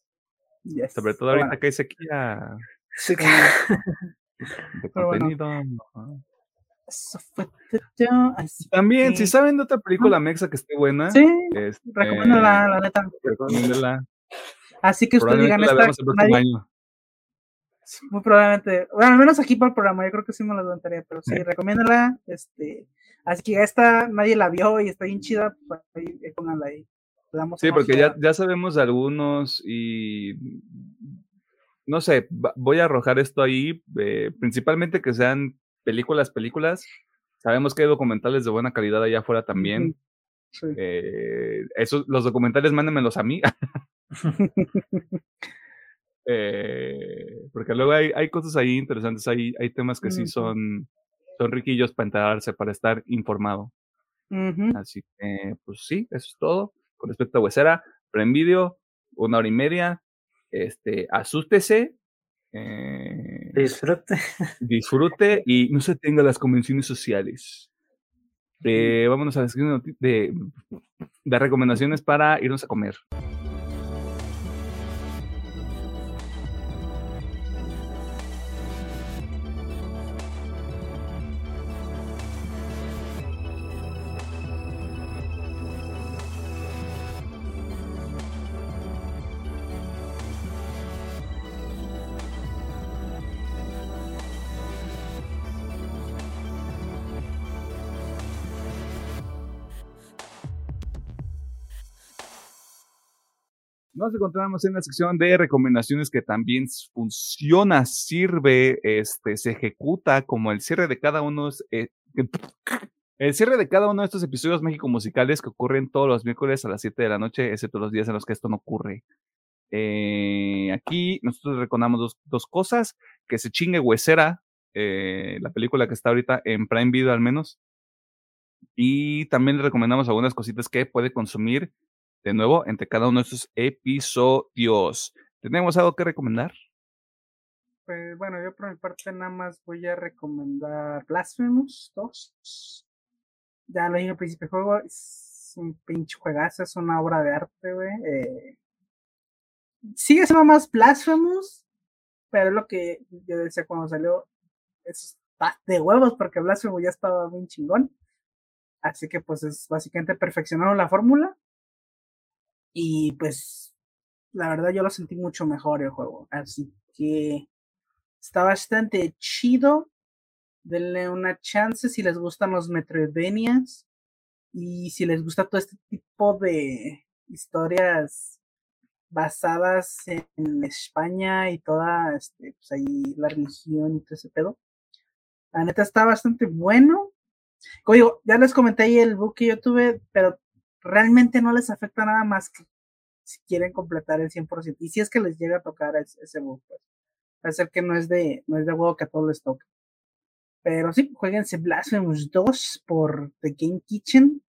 Yes.
Sobre todo ahorita que hay sequía
Sí, que-
de
bueno.
Contenido. Ajá.
Eso fue todo, así
También, si saben de otra película mexa que esté buena,
Sí,
este,
recomiéndala, la neta.
recomiéndela.
Así que ustedes digan
la
esta. Muy probablemente, bueno, al menos aquí para el programa, yo creo que sí me la levantaría, pero sí,
Sí.
recomiéndala, este, así que esta nadie la vio y está bien chida, pues ahí, pónganla ahí.
Sí, porque ya, ya sabemos de algunos y no sé, va- voy a arrojar esto ahí, eh, principalmente que sean películas, películas. Sabemos que hay documentales de buena calidad allá afuera también.
Sí.
Eh, los documentales mándenmelos a mí. Eh, porque luego hay, hay cosas ahí interesantes, hay, hay temas que sí son, son riquillos para enterarse, para estar informado. Así que, pues sí, eso es todo. Con respecto a Huesera, Prime Video, una hora y media. Este, asústese, eh,
Disfrute.
disfrute y no se tenga las convenciones sociales. Eh, vámonos a la de, de recomendaciones para irnos a comer. Nos encontramos en la sección de recomendaciones que también funciona, sirve, este, se ejecuta como el cierre de cada uno. eh, el cierre de cada uno de estos episodios México musicales que ocurren todos los miércoles a las 7 de la noche, excepto los días en los que esto no ocurre. Eh, aquí nosotros recordamos dos, dos cosas: que se chingue Huesera, eh, la película que está ahorita en Prime Video al menos. Y también recomendamos algunas cositas que puede consumir de nuevo entre cada uno de estos episodios. ¿Tenemos algo que recomendar?
Pues bueno, yo por mi parte nada más voy a recomendar Blasphemous 2. Ya lo dije al principio del juego, es un pinche juegazo, es una obra de arte, güey. eh, sigue siendo más Blasphemous, pero es lo que yo decía cuando salió, es de huevos porque Blasphemous ya estaba bien chingón. Así que pues es básicamente perfeccionaron la fórmula. Y pues la verdad yo lo sentí mucho mejor el juego. Así que está bastante chido. Denle una chance si les gustan los Metroidvanias. Y si les gusta todo este tipo de historias basadas en España y toda este, pues ahí la religión y todo ese pedo. La neta está bastante bueno. Como digo, ya les comenté ahí el book que yo tuve, pero realmente no les afecta nada más que si quieren completar el 100%. Y si es que les llega a tocar ese, ese bug, pues. Va a ser que no es de, no es de huevo que a todos les toque. Pero sí, jueguense Blasphemous 2 por The Game Kitchen.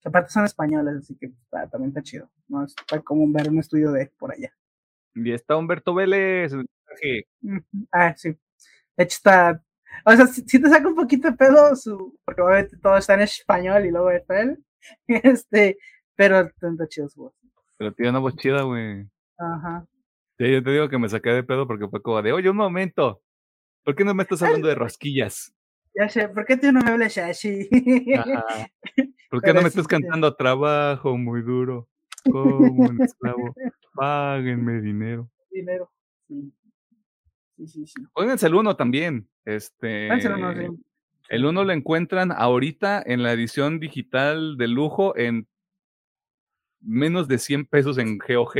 Que aparte son españoles, así que está- también está chido. No está como ver un estudio de por allá.
Y está Humberto Vélez.
Ah, sí. De hecho, está. O sea, si, te saca un poquito de pedo, su, porque obviamente todo está en español y luego es él. Este, pero chido su voz.
Pero tiene una voz chida, güey.
Ajá.
Sí, yo te digo que me saqué de pedo porque fue como de, oye, un momento. ¿Por qué no me estás hablando de rosquillas?
Ya sé, ¿por qué tú no me hablas así?
Ajá. ¿Por qué no me estás cantando trabajo muy duro? Como un esclavo. Páguenme dinero.
Dinero. Sí. Sí, sí, sí.
el uno también. Este. El uno lo encuentran ahorita en la edición digital de lujo en menos de 100 pesos en GOG.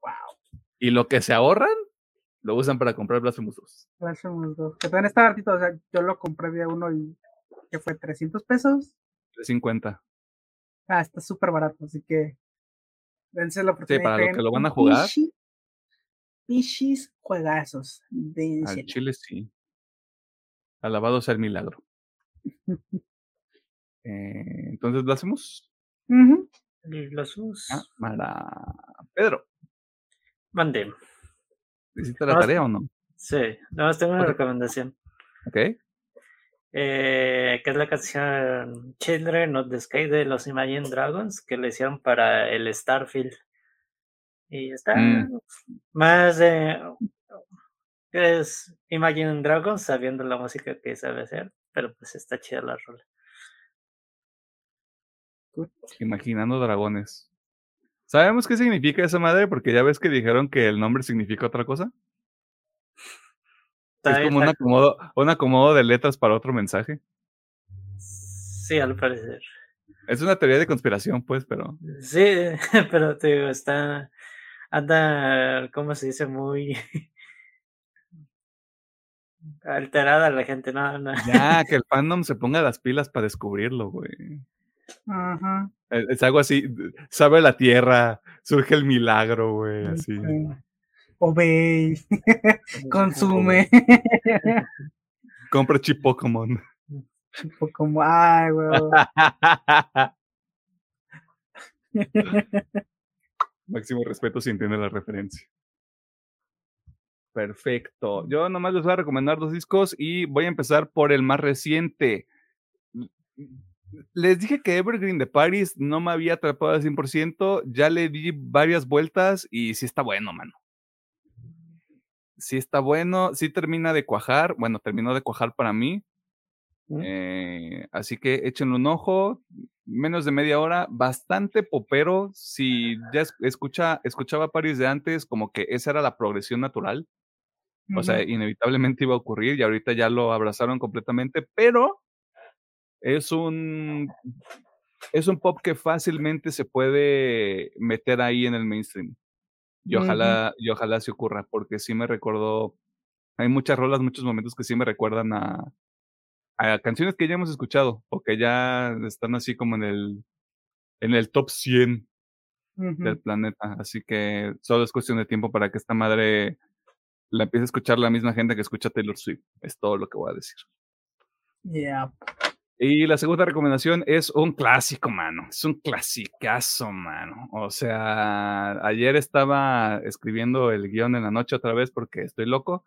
Wow.
Y lo que se ahorran lo usan para comprar Blasphemous 2.
Blasphemous 2. Que también está baratito. O sea, yo lo compré día uno y. que fue? ¿300 pesos?
350.
Ah, está súper barato. Así que. Dense la
oportunidad. Sí, para los que lo van a jugar.
Pichis juegazos. De
Al chile sí. Alabado sea el milagro. eh, entonces, ¿lo hacemos?
Lo hacemos.
Pedro.
Mande.
¿Hiciste la tarea o no?
Sí, nada más tengo una recomendación.
Ok.
Eh, que es la canción Children of the Sky de los Imagine Dragons que le hicieron para el Starfield. Y está mm. más de. Es Imagine Dragons sabiendo la música que sabe hacer, pero pues está chida la rola.
Imaginando dragones. ¿Sabemos qué significa esa madre? Porque ya ves que dijeron que el nombre significa otra cosa. Es como un acomodo, un acomodo de letras para otro mensaje.
Sí, al parecer.
Es una teoría de conspiración, pues, pero.
Sí, pero te digo, está. Anda, ¿cómo se dice? Muy. Alterada la gente, no, no.
Ya, que el fandom se ponga las pilas para descubrirlo, güey.
Ajá.
Es, algo así, sabe la tierra, surge el milagro, güey, así.
Obey, consume.
Compra chip Pokémon.
Pokémon, ay, güey.
Máximo respeto si entiende la referencia. Perfecto. Yo nomás les voy a recomendar dos discos y voy a empezar por el más reciente les dije que Evergreen de Paris no me había atrapado al 100%, ya le di varias vueltas y sí está bueno, mano. Sí está bueno, sí termina de cuajar, bueno, terminó de cuajar para mí. Eh, así que échenle un ojo, menos de media hora, bastante popero. Si ya escucha, escuchaba Paris de antes, como que esa era la progresión natural. O sea, inevitablemente iba a ocurrir y ahorita ya lo abrazaron completamente, pero es un, es un pop que fácilmente se puede meter ahí en el mainstream. Y ojalá, y ojalá se ocurra, porque sí me recordó, hay muchas rolas, muchos momentos que sí me recuerdan a, a canciones que ya hemos escuchado, o que ya están así como en el, en el top 100 del planeta. Así que solo es cuestión de tiempo para que esta madre la empiece a escuchar la misma gente que escucha Taylor Swift. Es todo lo que voy a decir.
Yeah.
Y la segunda recomendación es un clásico, mano. Es un clasicazo, mano. O sea, ayer estaba escribiendo el guion en la noche otra vez porque estoy loco.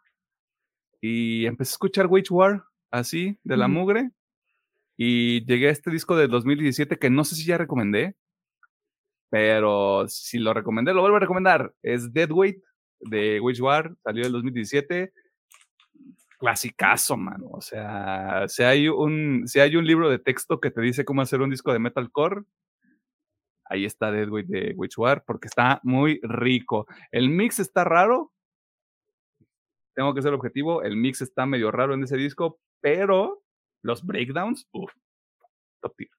Y empecé a escuchar Wage War, así, de la mugre. Y llegué a este disco de 2017 que no sé si ya recomendé. Pero si lo recomendé, lo vuelvo a recomendar. Es Deadweight de Wage War. Salió en 2017 clasicazo, mano. O sea, si hay un, si hay un libro de texto que te dice cómo hacer un disco de metalcore, ahí está Deadweight de Witchwar, porque está muy rico. El mix está raro. Tengo que ser objetivo. El mix está medio raro en ese disco, pero los breakdowns, uff, top tier.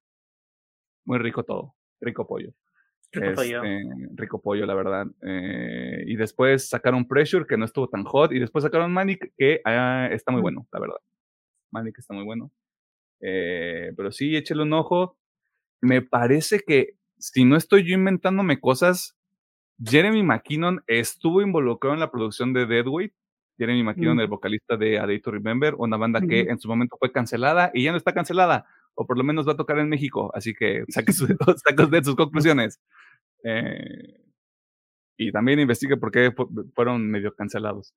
Muy rico todo. Rico pollo.
Rico pollo.
Este, rico pollo, la verdad. Eh, y después sacaron Pressure, que no estuvo tan hot. Y después sacaron Manic, que ah, está muy bueno, la verdad. Manic está muy bueno. Eh, pero sí, échale un ojo. Me parece que, si no estoy yo inventándome cosas, Jeremy McKinnon estuvo involucrado en la producción de Deadweight. Jeremy McKinnon, mm. el vocalista de A Day to Remember, una banda que en su momento fue cancelada y ya no está cancelada, o por lo menos va a tocar en México, así que saque sus, de sus conclusiones. Eh, y también investigue por qué fueron medio cancelados.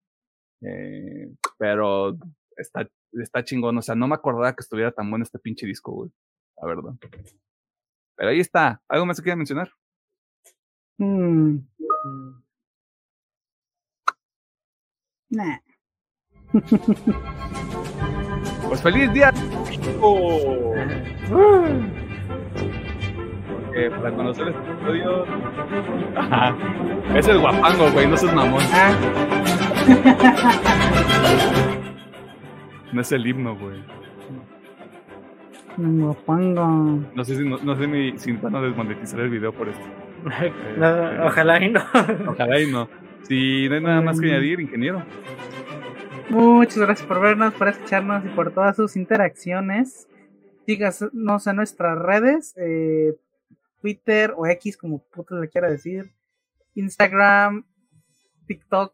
Eh, pero está, está chingón. O sea, no me acordaba que estuviera tan bueno este pinche disco, güey. La verdad. Pero ahí está. ¿Algo más que quieras mencionar?
Mm. Nah.
Pues feliz día. Oh. Porque para conocer este episodio. Ajá. Es el guapango, güey, no es mamón.
Ah,
No es el himno, güey.
no pongo.
No sé si, no, no sé ni, si van a desmonetizar el video por esto.
No, ojalá y no.
Ojalá y no. Si no hay nada más que añadir, ingeniero.
Muchas gracias por vernos, por escucharnos y por todas sus interacciones. Síganos en nuestras redes, eh, Twitter o X, como puto le quiera decir, Instagram, TikTok,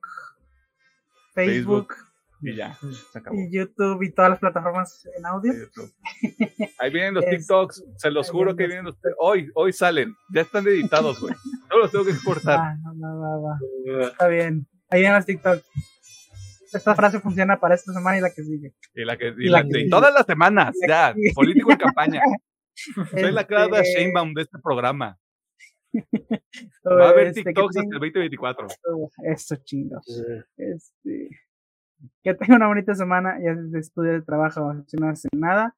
Facebook,
Y ya, se acabó.
y YouTube y todas las plataformas en audio.
Ahí vienen los
Es-
TikToks, se los juro que vienen los. Hoy, hoy salen, ya están editados, güey. No los tengo que exportar.
Ah, no, no, va, va. Está bien. Ahí en las TikTok. Esta frase funciona para esta semana y la que sigue.
Y, la que, y
y la
la
que sigue.
todas las semanas,
Y
ya, político en campaña. Soy la Claudia
Este,
Sheinbaum de este programa. Va a haber
este,
TikToks hasta el 2024.
Eso chingos. Este, que tenga una bonita semana, ya de estudio de trabajo, si no hacen nada.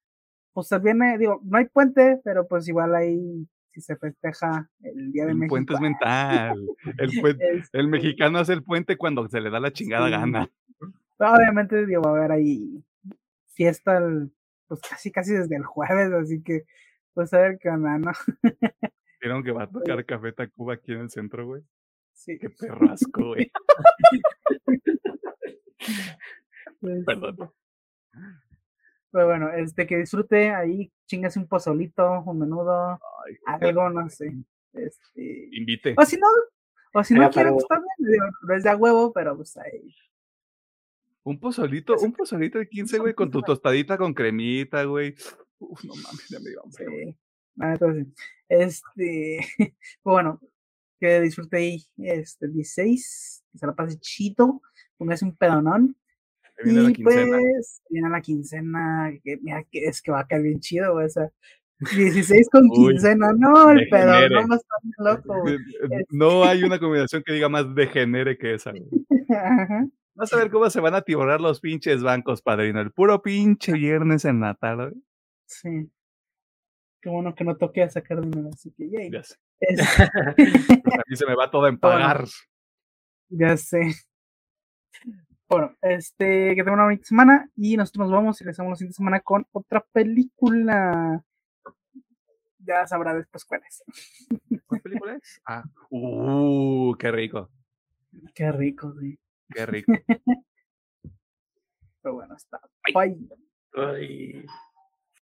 Pues se viene, digo, no hay puente, pero pues igual ahí si se festeja el Día de
El
México.
puente es mental. El,
este,
el mexicano hace el puente cuando se le da la chingada
Sí.
gana.
Obviamente, digo, va a haber ahí fiesta, el- pues casi, casi desde el jueves, así que, pues a ver qué onda, ¿no?
Vieron que va a tocar Café Tacuba aquí en el centro, güey.
Sí,
Qué perrasco, güey.
pues,
Perdón.
Pero bueno, este, que disfrute ahí, chingase un pozolito, un menudo,
Ay,
algo, no sé. Este,
Invite.
o si no, o si no quieren, pues también, no es de a huevo, pero pues ahí.
Un pozolito, un pozolito de 15, güey, con tu tostadita con cremita, güey. Uf, no mames, ya me dio hambre.
Ah, entonces, este, pues bueno, que disfrute ahí este 16, que se la pase chido, póngase un pedonón.
La
y
quincena.
pues viene la quincena, que mira que es que va a caer bien chido, o sea, 16 con
Uy,
quincena, no, el pedonón va a estar loco, güey.
No hay una combinación que diga más degenere que esa, güey.
Ajá.
Vas a ver cómo se van a tiborar los pinches bancos, padrino. El puro pinche viernes en la tarde.
Sí. Qué bueno que no toque a sacar dinero, así que yay.
Ya sé.
Es-
Pues a mí se me va todo en
Bueno.
pagar.
Ya sé. Bueno, este, que tengan una bonita semana y nosotros nos vamos y les damos la siguiente semana con otra película. Ya sabrá después cuál es.
¿Cuál película es? Ah, uh, qué rico,
Qué rico, sí.
qué rico.
Pero bueno, está. Bye.
Ay.